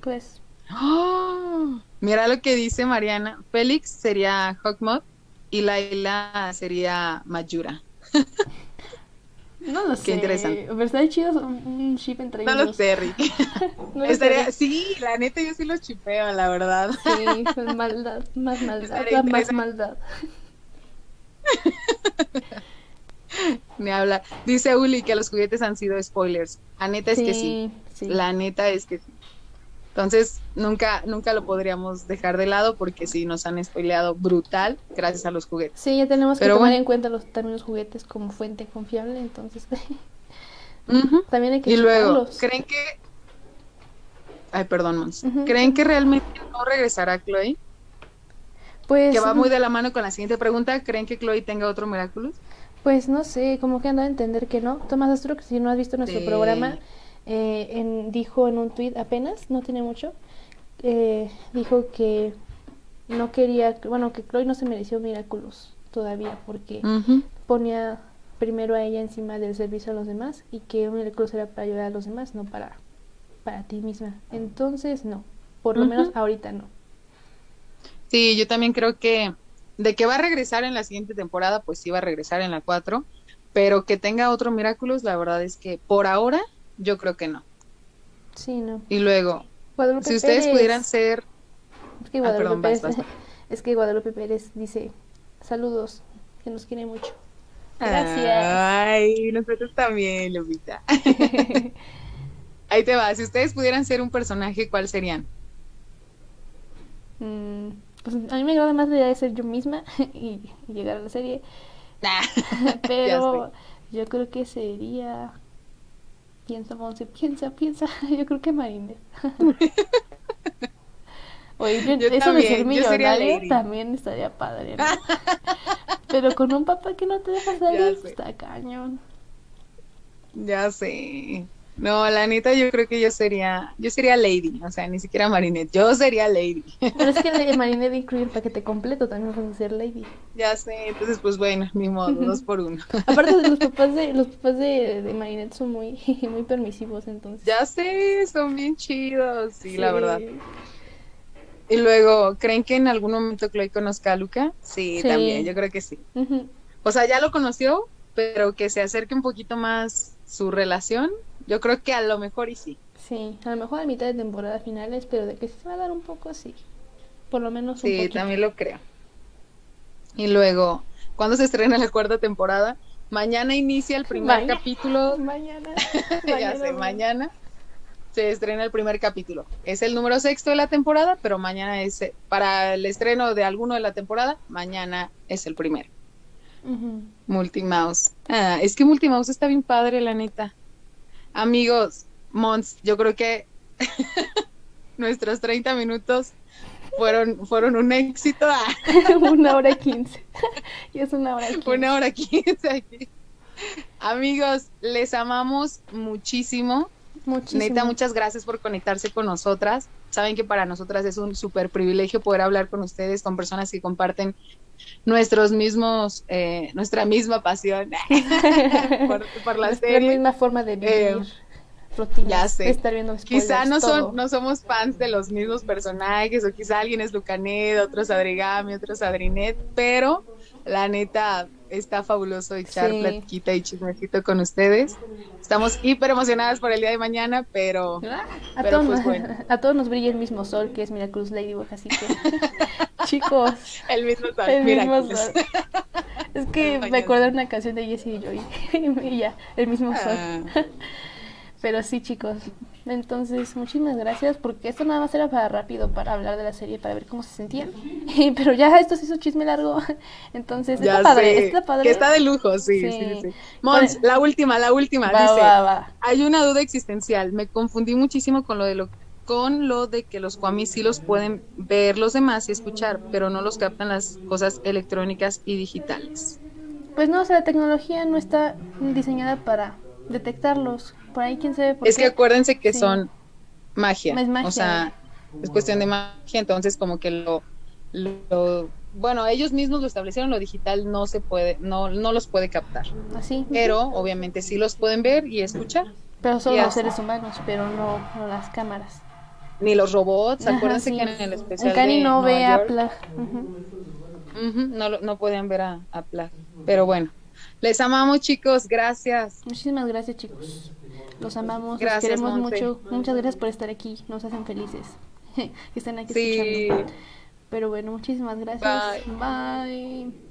pues. ¡Oh! Mira lo que dice Mariana. Félix sería Hawkmoth y Laila sería Mayura. No lo sé. Qué interesante. Pero estaría chido un chip entre ellos. No lo sé, Rick. Estaría... Sí, la neta yo sí los chipeo, la verdad. Sí, pues maldad, más maldad, más maldad. Me habla. Dice Uli que los juguetes han sido spoilers. La neta es que sí. sí. La neta es que sí. Entonces, nunca, nunca lo podríamos dejar de lado porque sí nos han spoileado brutal gracias a los juguetes. Sí, ya tenemos que tomar en cuenta los, también los juguetes como fuente confiable, entonces también hay que Y luego, ¿creen que Ay, perdón, Mons. ¿Creen que realmente no regresará Chloe? Pues que va muy de la mano con la siguiente pregunta, ¿creen que Chloe tenga otro Miraculous? Pues no sé, como que anda a entender que no. Tomás Astro, que si no has visto nuestro programa, eh, en, dijo en un tweet apenas, no tiene mucho, eh, dijo que no quería, bueno, que Chloe no se mereció Miraculous todavía porque ponía primero a ella encima del servicio a los demás y que un Miraculous era para ayudar a los demás, no para, para ti misma. Entonces, no, por lo menos ahorita no. Sí, yo también creo que de que va a regresar en la siguiente temporada, pues sí va a regresar en la 4, pero que tenga otro Miraculous, la verdad es que por ahora yo creo que no. Sí, no. Y luego, si ustedes pudieran ser... Es que, Guadalupe ah, Pérez, es que Guadalupe Pérez dice, saludos, que nos quiere mucho. Gracias. Ay, nosotros también, Lupita. Ahí te va, si ustedes pudieran ser un personaje, ¿cuál serían? Mm, pues a mí me agrada más la idea de ser yo misma y, llegar a la serie. Pero yo creo que sería Piensa, Monse, piensa, piensa. Yo creo que Marines. Oye, eso de ser millonario también estaría padre, Pero con un papá que no te deja salir, está cañón. Ya sé. No, la neta yo creo que yo sería, yo sería Lady, o sea, ni siquiera Marinette, yo sería Lady. Pero es que Marinette incluye el paquete completo, también puede ser Lady. Ya sé, entonces pues bueno, ni modo, dos por uno. Aparte los papás de, los papás de, de Marinette son muy, muy permisivos, entonces. Ya sé, son bien chidos, sí, la verdad. Y luego, ¿creen que en algún momento Chloe conozca a Luca? Sí, también, yo creo que sí. O sea, ya lo conoció, pero que se acerque un poquito más su relación, yo creo que a lo mejor y sí. Sí, a lo mejor a mitad de temporada finales, pero de que se va a dar un poco, sí. Por lo menos un Sí, también lo creo. Y luego, ¿cuándo se estrena la cuarta temporada? Mañana inicia el primer capítulo. Mañana. ya sé, mañana se estrena el primer capítulo. Es el número sexto de la temporada, pero mañana es para el estreno de alguno de la temporada, mañana es el primero. Multimouse. Ah, es que Multimouse está bien padre, la neta. Amigos, Mons, yo creo que nuestros 30 minutos fueron, fueron un éxito. una hora y quince. y es una hora quince. Una hora quince aquí. Amigos, les amamos muchísimo. Muchísimo. Neta, muchas gracias por conectarse con nosotras. Saben que para nosotras es un súper privilegio poder hablar con ustedes, con personas que comparten nuestros mismos, eh, nuestra misma pasión por, la serie. misma forma de vivir. Eh, ya sé. estar viendo Quizá no, son, no somos fans de los mismos personajes, o quizá alguien es Lucanet, otro es Adrigami, otro es Adrinet, pero la neta está fabuloso echar sí. platiquita y chismecito con ustedes. Estamos hiper emocionadas por el día de mañana, pero, a, todos, pues bueno. a todos nos brilla el mismo sol, que es Miracruz Ladybug, así que chicos. El mismo sol. El mismo sol. Es que me acuerdo de una canción de Jessie y yo y, ya, el mismo sol. Ah. Pero sí, chicos. Entonces, muchísimas gracias porque esto nada más era para rápido, para hablar de la serie, para ver cómo se sentían. Pero ya esto se hizo chisme largo. Entonces, está padre, está padre. Que está de lujo, sí, sí, sí. Mons, la última, la última. dice, hay una duda existencial. Me confundí muchísimo con lo de lo con lo de que los Kwamis sí los pueden ver los demás y escuchar, pero no los captan las cosas electrónicas y digitales. Pues no, o sea, la tecnología no está diseñada para detectarlos. Por ahí quién sabe por Es que acuérdense que son magia. O sea, es cuestión de magia, entonces como que lo, lo bueno, ellos mismos lo establecieron, lo digital no se puede, no, no los puede captar. Así. Pero obviamente sí los pueden ver y escuchar. Pero solo los seres humanos, pero no, las cámaras. Ni los robots, acuérdense que en el especial. Cani no ve a Plag. no, no pueden ver a, a Plag. Pero bueno, les amamos, chicos. Gracias. Muchísimas gracias, chicos. Los amamos, los queremos mucho. Muchas gracias por estar aquí. Nos hacen felices que estén aquí escuchando. Pero bueno, muchísimas gracias. Bye.